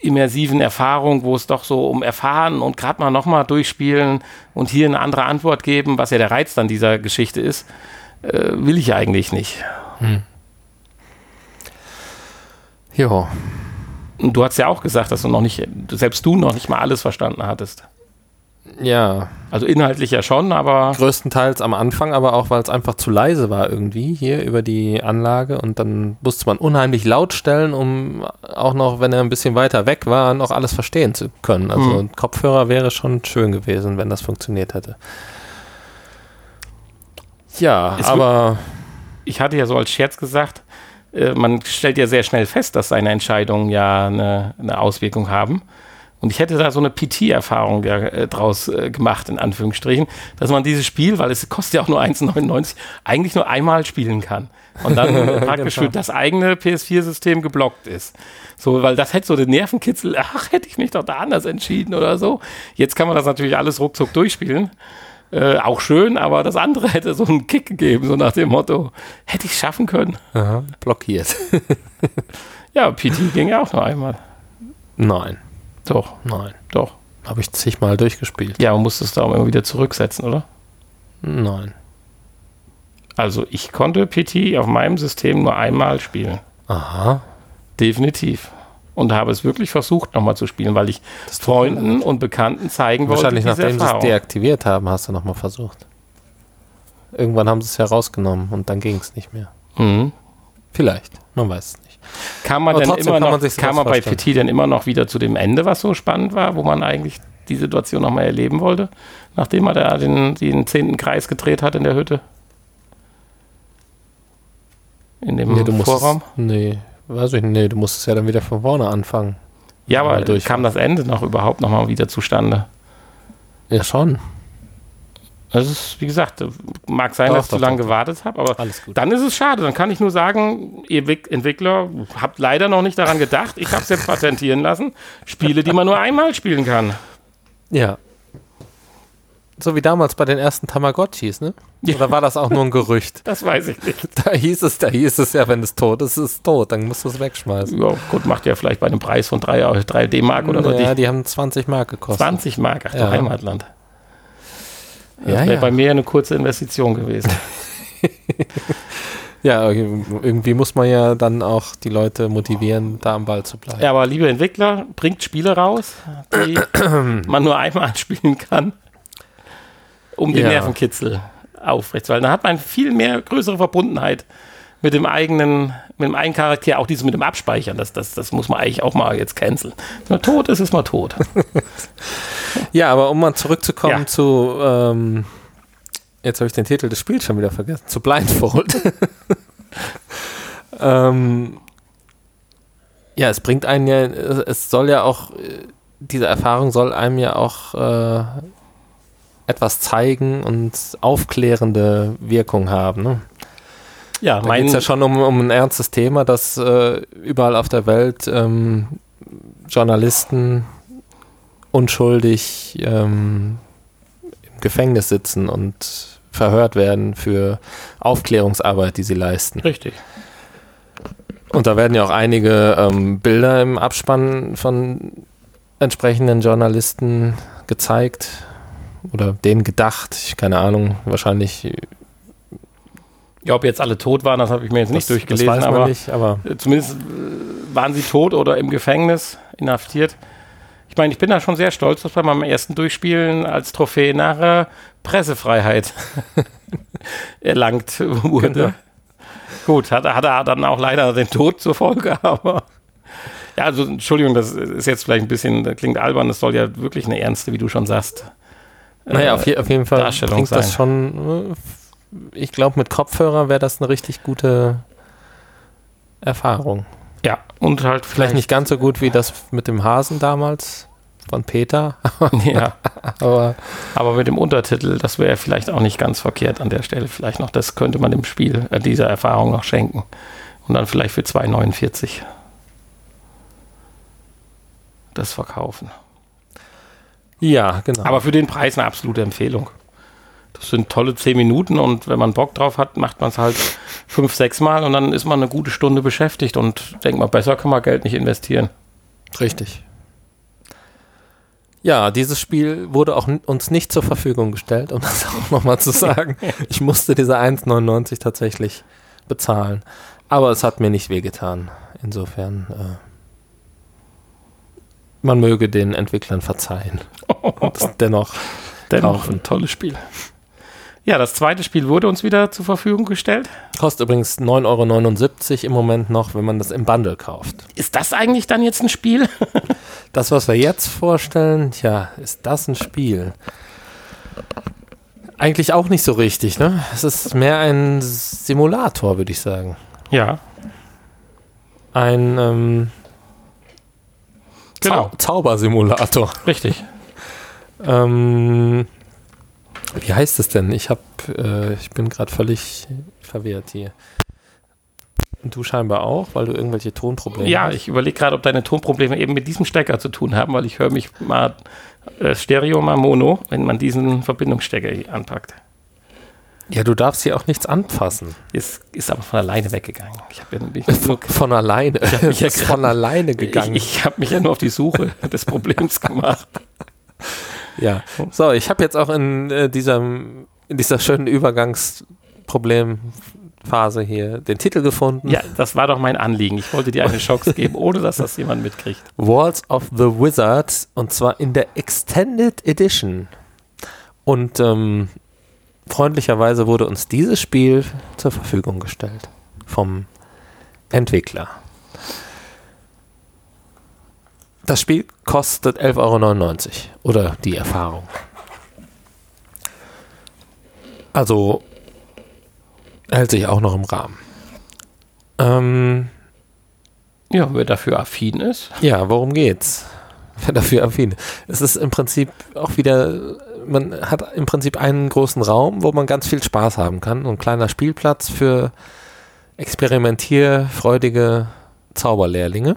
immersiven Erfahrung, wo es doch so um Erfahren und gerade mal nochmal durchspielen und hier eine andere Antwort geben, was ja der Reiz dann dieser Geschichte ist, äh, will ich eigentlich nicht. Hm. Ja. Du hast ja auch gesagt, dass du noch nicht, selbst du noch nicht mal alles verstanden hattest. Ja. Also inhaltlich ja schon, aber. Größtenteils am Anfang, aber auch, weil es einfach zu leise war irgendwie hier über die Anlage und dann musste man unheimlich laut stellen, um auch noch, wenn er ein bisschen weiter weg war, noch alles verstehen zu können. Also mhm. Kopfhörer wäre schon schön gewesen, wenn das funktioniert hätte. Ja, es aber. Ich hatte ja so als Scherz gesagt, äh, man stellt ja sehr schnell fest, dass seine Entscheidungen ja eine, eine Auswirkung haben. Und ich hätte da so eine PT-Erfahrung äh, draus äh, gemacht, in Anführungsstrichen, dass man dieses Spiel, weil es kostet ja auch nur 1,99, eigentlich nur einmal spielen kann. Und dann praktisch für das eigene PS4-System geblockt ist. So, weil das hätte so den Nervenkitzel, ach, hätte ich mich doch da anders entschieden oder so. Jetzt kann man das natürlich alles ruckzuck durchspielen. Äh, auch schön, aber das andere hätte so einen Kick gegeben, so nach dem Motto, hätte ich schaffen können. Aha, blockiert. ja, PT ging ja auch nur einmal. Nein. Doch. Nein. Doch. Habe ich zigmal durchgespielt. Ja, man musste es da immer wieder zurücksetzen, oder? Nein. Also ich konnte PT auf meinem System nur einmal spielen. Aha. Definitiv. Und habe es wirklich versucht, nochmal zu spielen, weil ich das Freunden und Bekannten zeigen wollte. Wahrscheinlich nachdem sie es deaktiviert haben, hast du nochmal versucht. Irgendwann haben sie es herausgenommen und dann ging es nicht mehr. Mhm. Vielleicht, man weiß es nicht. Kam man, denn immer noch, kam man bei Petit denn immer noch wieder zu dem Ende, was so spannend war, wo man eigentlich die Situation nochmal erleben wollte, nachdem er da den, den zehnten Kreis gedreht hat in der Hütte? In dem nee, Vorraum? Musstest, nee, weiß ich nicht. Nee, du musstest ja dann wieder von vorne anfangen. Ja, aber kam das Ende noch überhaupt nochmal wieder zustande? Ja, schon. Das ist, wie gesagt, mag sein, doch, dass ich zu lange gewartet habe, aber dann ist es schade. Dann kann ich nur sagen, ihr Entwickler habt leider noch nicht daran gedacht. Ich habe es jetzt patentieren lassen. Spiele, die man nur einmal spielen kann. Ja. So wie damals bei den ersten Tamagotchis, ne? Oder war das auch nur ein Gerücht? das weiß ich nicht. Da hieß es, da hieß es ja, wenn es tot ist, ist es tot, dann musst du es wegschmeißen. Ja, gut, macht ja vielleicht bei einem Preis von 3, 3 D-Mark oder so. Ja, die haben 20 Mark gekostet. 20 Mark, ach ja. Heimatland. Ja, wäre ja. bei mir eine kurze Investition gewesen. ja, irgendwie muss man ja dann auch die Leute motivieren, da am Ball zu bleiben. Ja, aber liebe Entwickler, bringt Spiele raus, die man nur einmal spielen kann, um den ja. Nervenkitzel aufrechtzuerhalten. Da hat man viel mehr größere Verbundenheit mit dem eigenen, mit dem eigenen Charakter, auch dieses mit dem Abspeichern, das, das, das muss man eigentlich auch mal jetzt canceln. Wenn man tot ist, ist man tot. ja, aber um mal zurückzukommen ja. zu, ähm, jetzt habe ich den Titel des Spiels schon wieder vergessen, zu Blindfold. ähm, ja, es bringt einen ja, es soll ja auch, diese Erfahrung soll einem ja auch äh, etwas zeigen und aufklärende Wirkung haben. Ne? Ja, da geht es ja schon um, um ein ernstes Thema, dass äh, überall auf der Welt ähm, Journalisten unschuldig ähm, im Gefängnis sitzen und verhört werden für Aufklärungsarbeit, die sie leisten. Richtig. Und da werden ja auch einige ähm, Bilder im Abspann von entsprechenden Journalisten gezeigt oder denen gedacht. Ich keine Ahnung, wahrscheinlich ja, ob jetzt alle tot waren, das habe ich mir jetzt nicht das, durchgelesen, das aber, nicht, aber, zumindest waren sie tot oder im Gefängnis, inhaftiert. Ich meine, ich bin da schon sehr stolz, dass bei meinem ersten Durchspielen als Trophäe nachher Pressefreiheit erlangt wurde. Genau. Gut, hat, hat er dann auch leider den Tod zur Folge, aber ja, also Entschuldigung, das ist jetzt vielleicht ein bisschen, das klingt albern, das soll ja wirklich eine ernste, wie du schon sagst. Naja, äh, auf, je, auf, jeden Fall klingt sein. das schon, äh, ich glaube, mit Kopfhörer wäre das eine richtig gute Erfahrung. Ja, und halt vielleicht, vielleicht nicht ganz so gut wie das mit dem Hasen damals von Peter. ja, aber, aber mit dem Untertitel, das wäre vielleicht auch nicht ganz verkehrt an der Stelle. Vielleicht noch, das könnte man dem Spiel, äh, dieser Erfahrung noch schenken. Und dann vielleicht für 2,49 das verkaufen. Ja, genau. Aber für den Preis eine absolute Empfehlung. Das sind tolle zehn Minuten und wenn man Bock drauf hat, macht man es halt fünf, sechs Mal und dann ist man eine gute Stunde beschäftigt und denkt mal, besser kann man Geld nicht investieren. Richtig. Ja, dieses Spiel wurde auch uns nicht zur Verfügung gestellt, um das auch nochmal zu sagen. Ich musste diese 1,99 tatsächlich bezahlen. Aber es hat mir nicht wehgetan. Insofern, äh, man möge den Entwicklern verzeihen. Und dennoch, dennoch ein tolles Spiel. Ja, das zweite Spiel wurde uns wieder zur Verfügung gestellt. Kostet übrigens 9,79 Euro im Moment noch, wenn man das im Bundle kauft. Ist das eigentlich dann jetzt ein Spiel? das, was wir jetzt vorstellen, tja, ist das ein Spiel? Eigentlich auch nicht so richtig, ne? Es ist mehr ein Simulator, würde ich sagen. Ja. Ein ähm, genau. Zau Zaubersimulator. Richtig. Ähm, wie heißt es denn? Ich habe, äh, ich bin gerade völlig verwirrt hier. Und du scheinbar auch, weil du irgendwelche Tonprobleme ja, hast. Ja, ich überlege gerade, ob deine Tonprobleme eben mit diesem Stecker zu tun haben, weil ich höre mich mal äh, Stereo, mal Mono, wenn man diesen Verbindungsstecker hier anpackt. Ja, du darfst hier auch nichts anfassen. Ist, ist aber von alleine weggegangen. Ich ja nicht von, von alleine. Ich mich ja von alleine gegangen. Ich, ich habe mich ja nur auf die Suche des Problems gemacht. Ja. So, ich habe jetzt auch in äh, diesem in dieser schönen Übergangsproblemphase hier den Titel gefunden. Ja, das war doch mein Anliegen. Ich wollte dir eine Chance geben, ohne dass das jemand mitkriegt. Walls of the Wizard und zwar in der Extended Edition. Und ähm, freundlicherweise wurde uns dieses Spiel zur Verfügung gestellt vom Entwickler. Das Spiel kostet 11,99 Euro. Oder die Erfahrung. Also hält sich auch noch im Rahmen. Ähm, ja, wer dafür affin ist. Ja, worum geht's? Wer dafür affin ist. Es ist im Prinzip auch wieder, man hat im Prinzip einen großen Raum, wo man ganz viel Spaß haben kann. Ein kleiner Spielplatz für experimentierfreudige Zauberlehrlinge.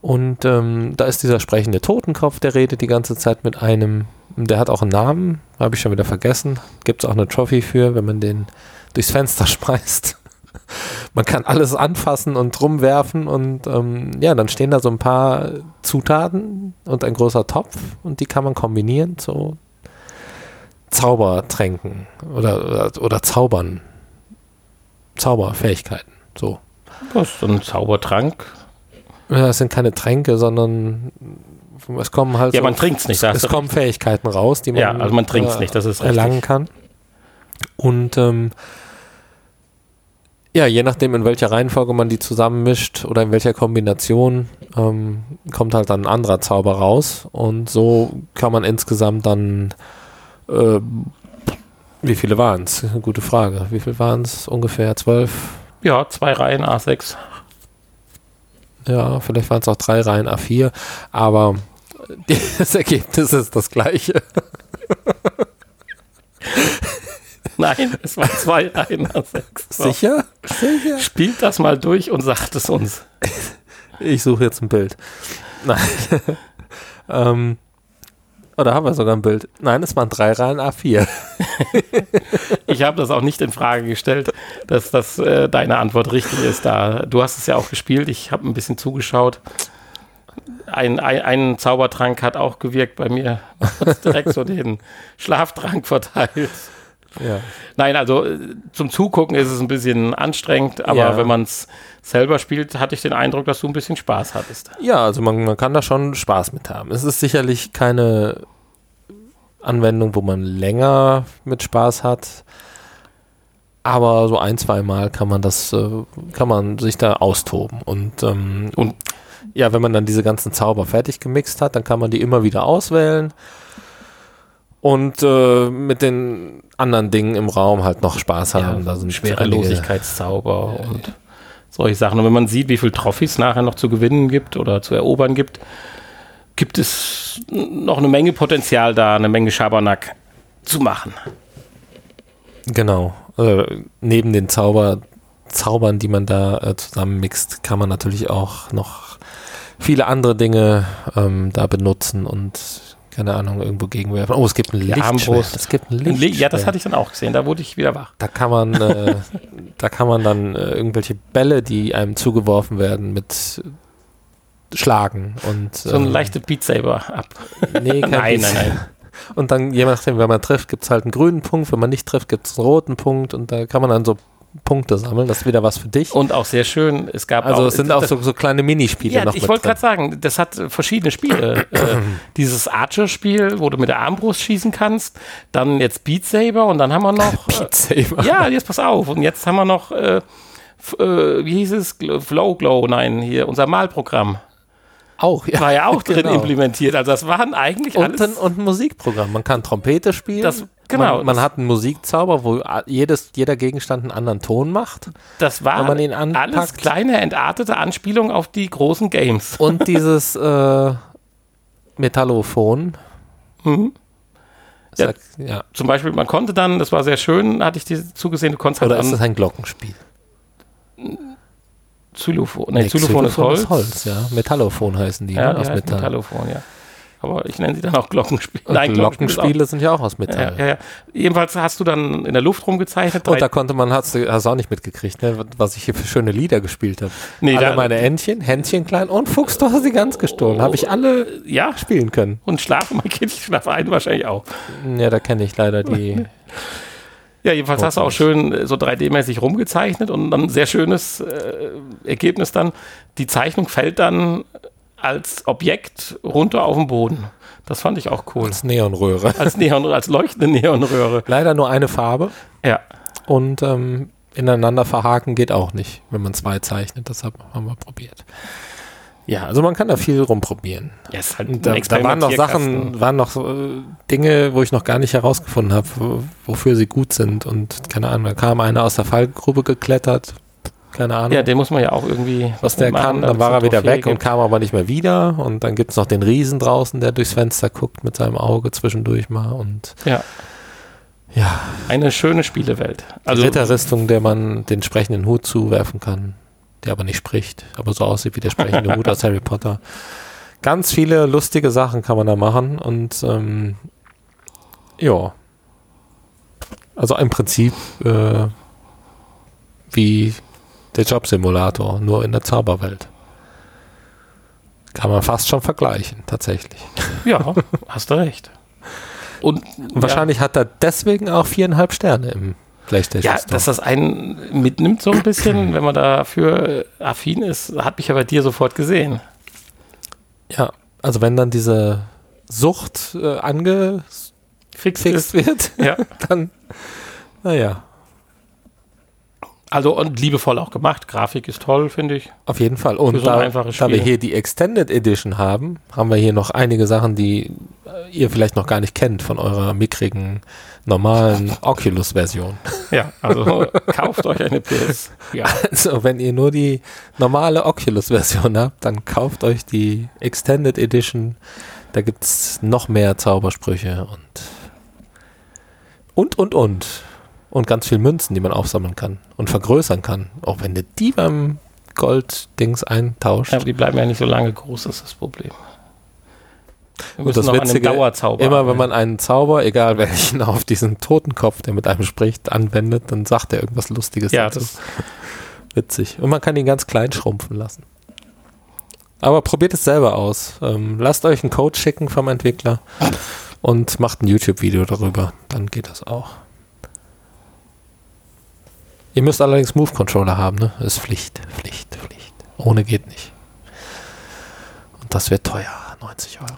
Und ähm, da ist dieser sprechende Totenkopf, der redet die ganze Zeit mit einem. Der hat auch einen Namen, habe ich schon wieder vergessen. Gibt es auch eine Trophy für, wenn man den durchs Fenster schmeißt. man kann alles anfassen und rumwerfen und ähm, ja, dann stehen da so ein paar Zutaten und ein großer Topf und die kann man kombinieren zu Zaubertränken oder, oder, oder Zaubern. Zauberfähigkeiten. So. Das ist ein Zaubertrank ja, es sind keine Tränke, sondern es kommen halt. Ja, so, man trinkt es nicht. Es, es kommen Fähigkeiten raus, die man, ja, also man trinkt äh, nicht, das ist erlangen kann. Und ähm, ja, je nachdem, in welcher Reihenfolge man die zusammenmischt oder in welcher Kombination, ähm, kommt halt dann ein anderer Zauber raus. Und so kann man insgesamt dann, äh, wie viele waren es? Gute Frage. Wie viele waren es? Ungefähr zwölf? Ja, zwei Reihen A6. Ja, vielleicht waren es auch drei Reihen A4, aber das Ergebnis ist das gleiche. Nein, es waren zwei Reihen A6. So. Sicher? Sicher? Spielt das mal durch und sagt es uns. Ich suche jetzt ein Bild. Nein. ähm, oder haben wir sogar ein Bild? Nein, es waren drei Reihen A4. ich habe das auch nicht in Frage gestellt, dass das äh, deine Antwort richtig ist. Da du hast es ja auch gespielt. Ich habe ein bisschen zugeschaut. Ein, ein, ein, Zaubertrank hat auch gewirkt bei mir. direkt so den Schlaftrank verteilt. Ja. Nein, also äh, zum Zugucken ist es ein bisschen anstrengend, aber Ja. wenn man es selber spielt, hatte ich den Eindruck, dass du ein bisschen Spaß hattest. Ja, also man, man kann da schon Spaß mit haben. Es ist sicherlich keine Anwendung, wo man länger mit Spaß hat. Aber so ein, zwei Mal kann man das, äh, kann man sich da austoben. Und, ähm, Und- ja, wenn man dann diese ganzen Zauber fertig gemixt hat, dann kann man die immer wieder auswählen. Und äh, mit den anderen Dingen im Raum halt noch Spaß haben. da sind Schwerelosigkeitszauber und solche Sachen. Und wenn man sieht, wie viel Trophys nachher noch zu gewinnen gibt oder zu erobern gibt, gibt es noch eine Menge Potenzial da, eine Menge Schabernack zu machen. Genau. Äh, neben den Zauber, Zaubern, die man da äh, zusammenmixt, kann man natürlich auch noch viele andere Dinge ähm, da benutzen und keine Ahnung, irgendwo gegenwerfen. Oh, es gibt ein Lichtschwert. Armbrust. Es gibt ein Li- Lichtschwert. Ja, das hatte ich dann auch gesehen, da wurde ich wieder wach. Da kann man, äh, da kann man dann äh, irgendwelche Bälle, die einem zugeworfen werden, mit schlagen und So ein ähm, leichter Beat Saber ab. nee, kein Nein, nein, nein. Und dann, je nachdem, wenn man trifft, gibt es halt einen grünen Punkt. Wenn man nicht trifft, gibt es einen roten Punkt. Und da kann man dann so Punkte sammeln. Das ist wieder was für dich. Und auch sehr schön, es gab also auch, es sind auch das- so, so kleine Minispiele Ja, noch ich wollte gerade sagen, das hat verschiedene Spiele. äh, dieses Archer-Spiel, wo du mit der Armbrust schießen kannst, dann jetzt Beat Saber und dann haben wir noch. Beat Saber. Äh, ja, jetzt pass auf. Und jetzt haben wir noch, äh, äh, wie hieß es? Flow Glow, nein, hier, unser Malprogramm. Auch, ja. War ja auch drin Genau. implementiert. Also das waren eigentlich Und alles. ein, und ein Musikprogramm. Man kann Trompete spielen. Das- genau, Man, man hat einen Musikzauber, wo jedes, jeder Gegenstand einen anderen Ton macht. das wenn war man ihn alles kleine, entartete Anspielungen auf die großen Games. Und dieses äh, Metallophon. Mhm. Ja. Ja. Zum Beispiel, man konnte dann, das war sehr schön, hatte ich dir zugesehen, du konntest halt Oder ist an das ein Glockenspiel? Xylophon. Nee, Nee, Xylophon ist Holz. ist Holz, ja. Metallophon heißen die, Ja, ne? die aus heißt Metall. Metallophon, ja. Aber ich nenne sie dann auch Glockenspiel. Und Glockenspiel ist Glockenspiele sind ja auch aus Metall. Ja, ja, ja. Jedenfalls hast du dann in der Luft rumgezeichnet. Und da konnte man, hast du hast auch nicht mitgekriegt, ne, was ich hier für schöne Lieder gespielt habe. Nee, alle da- meine Entchen, Händchen klein und Fuchs, du hast sie ganz gestohlen. Habe ich alle ja, spielen können. und schlafen, mein Kind, ich schlafe ein wahrscheinlich auch. Ja, da kenne ich leider die. Ja, jedenfalls hast du auch schön äh, so 3D-mäßig rumgezeichnet und dann ein sehr schönes äh, Ergebnis dann. Die Zeichnung fällt dann als Objekt runter auf den Boden. Das fand ich auch cool. als Neonröhre. Als Neon, als leuchtende Neonröhre. Leider nur eine Farbe Ja. und ähm, ineinander verhaken geht auch nicht, wenn man zwei zeichnet. Das hab- haben wir probiert. Ja, also man kann da viel rumprobieren. ja ist halt Da, da waren noch Sachen, waren noch so, äh, Dinge, wo ich noch gar nicht herausgefunden habe, wo, wofür sie gut sind. Und keine Ahnung, da kam einer aus der Fallgrube geklettert. Keine Ahnung. Ja, den muss man ja auch irgendwie. was der kann, dann war er wieder weg und gibt. kam aber nicht mehr wieder. Und dann gibt es noch den Riesen draußen, der durchs Fenster guckt mit seinem Auge zwischendurch mal. Und Ja, ja, eine schöne Spielewelt. die Also, Ritterrüstung, der man den sprechenden Hut zuwerfen kann, der aber nicht spricht, aber so aussieht wie der sprechende Hut aus Harry Potter. Ganz viele lustige Sachen kann man da machen und ähm, ja. Also im Prinzip äh, wie der Jobsimulator, nur in der Zauberwelt. Kann man fast schon vergleichen, tatsächlich. ja, hast du recht. Und, Und wahrscheinlich hat er deswegen auch viereinhalb Sterne im PlayStation Ja, Store. dass das einen mitnimmt so ein bisschen, wenn man dafür affin ist, hat mich ja bei dir sofort gesehen. Ja, also wenn dann diese Sucht äh, angefixt wird, Ja. dann, naja, Also und liebevoll auch gemacht. Grafik ist toll, finde ich. auf jeden Fall. Und so da, da wir hier die Extended Edition haben, haben wir hier noch einige Sachen, die äh, ihr vielleicht noch gar nicht kennt von eurer mickrigen, normalen Oculus-Version. Ja, also kauft euch eine PS. Ja. Also wenn ihr nur die normale Oculus-Version habt, dann kauft euch die Extended Edition. Da gibt es noch mehr Zaubersprüche und und und und. Und ganz viel Münzen, die man aufsammeln kann und vergrößern kann. Auch wenn du die beim Gold-Dings eintauscht. Aber die bleiben ja nicht so lange groß, das ist das Problem. Wir Und das Witzige, Dauerzauber. immer wenn man einen Zauber, egal welchen, auf diesen Totenkopf, der mit einem spricht, anwendet, dann sagt er irgendwas Lustiges Ja, dazu. das, Witzig. Und man kann ihn ganz klein schrumpfen lassen. Aber probiert es selber aus. Ähm, lasst euch einen Code schicken vom Entwickler und macht ein YouTube-Video darüber. Dann geht das auch. Ihr müsst allerdings Move Controller haben, ne? Ist Pflicht, Pflicht, Pflicht. Ohne geht nicht. Und das wird teuer, 90 Euro.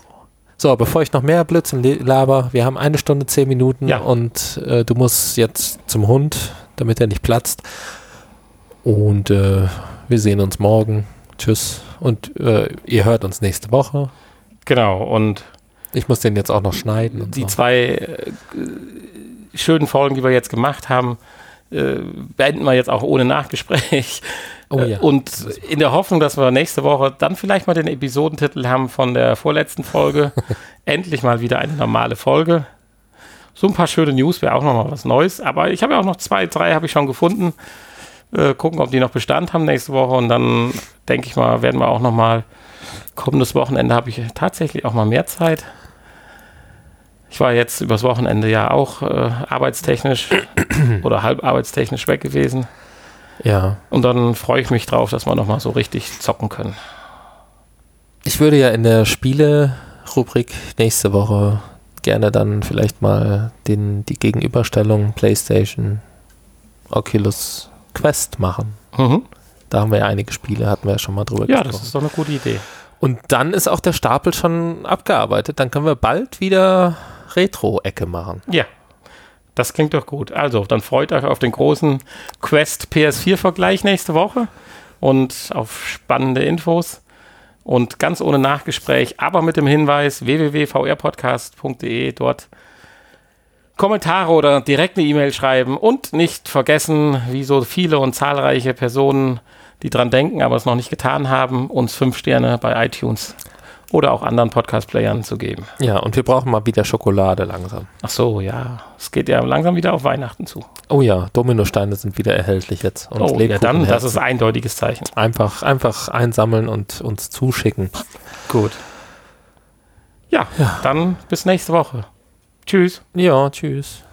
So, bevor ich noch mehr Blödsinn laber, wir haben eine Stunde, zehn Minuten Ja. und äh, du musst jetzt zum Hund, damit er nicht platzt. Und äh, wir sehen uns morgen. Tschüss. Und äh, ihr hört uns nächste Woche. Genau, und Ich muss den jetzt auch noch schneiden. Die so. zwei äh, schönen Folgen, die wir jetzt gemacht haben, äh, beenden wir jetzt auch ohne Nachgespräch. Oh ja. Äh, Und in der Hoffnung, dass wir nächste Woche dann vielleicht mal den Episodentitel haben von der vorletzten Folge. Endlich mal wieder eine normale Folge. So ein paar schöne News wäre auch noch mal was Neues. Aber ich habe ja auch noch zwei, drei habe ich schon gefunden. Äh, gucken, ob die noch Bestand haben nächste Woche. Und dann denke ich mal, werden wir auch noch mal kommendes Wochenende habe ich tatsächlich auch mal mehr Zeit. Ich war jetzt übers Wochenende ja auch äh, arbeitstechnisch oder halb arbeitstechnisch weg gewesen. ja. Und dann freue ich mich drauf, dass wir nochmal so richtig zocken können. Ich würde ja in der Spiele-Rubrik nächste Woche gerne dann vielleicht mal den, die Gegenüberstellung PlayStation Oculus Quest machen. Mhm. Da haben wir ja einige Spiele, hatten wir ja schon mal drüber Ja, gesprochen. das ist doch eine gute Idee. Und dann ist auch der Stapel schon abgearbeitet. Dann können wir bald wieder Retro-Ecke machen. Ja, das klingt doch gut. Also, dann freut euch auf den großen Quest PS4-Vergleich nächste Woche und auf spannende Infos. Und ganz ohne Nachgespräch, aber mit dem Hinweis www.vrpodcast.de dort Kommentare oder direkt eine E-Mail schreiben und nicht vergessen, wie so viele und zahlreiche Personen, die dran denken, aber es noch nicht getan haben, uns fünf Sterne bei iTunes oder auch anderen Podcast-Playern zu geben. Ja, und wir brauchen mal wieder Schokolade langsam. Ach so, ja. Es geht ja langsam wieder auf Weihnachten zu. Oh ja, Dominosteine sind wieder erhältlich jetzt. Und oh, ja, dann, das ist ein eindeutiges Zeichen. einfach, einfach einsammeln und uns zuschicken. Gut. Ja, dann bis nächste Woche. Tschüss. Ja, tschüss.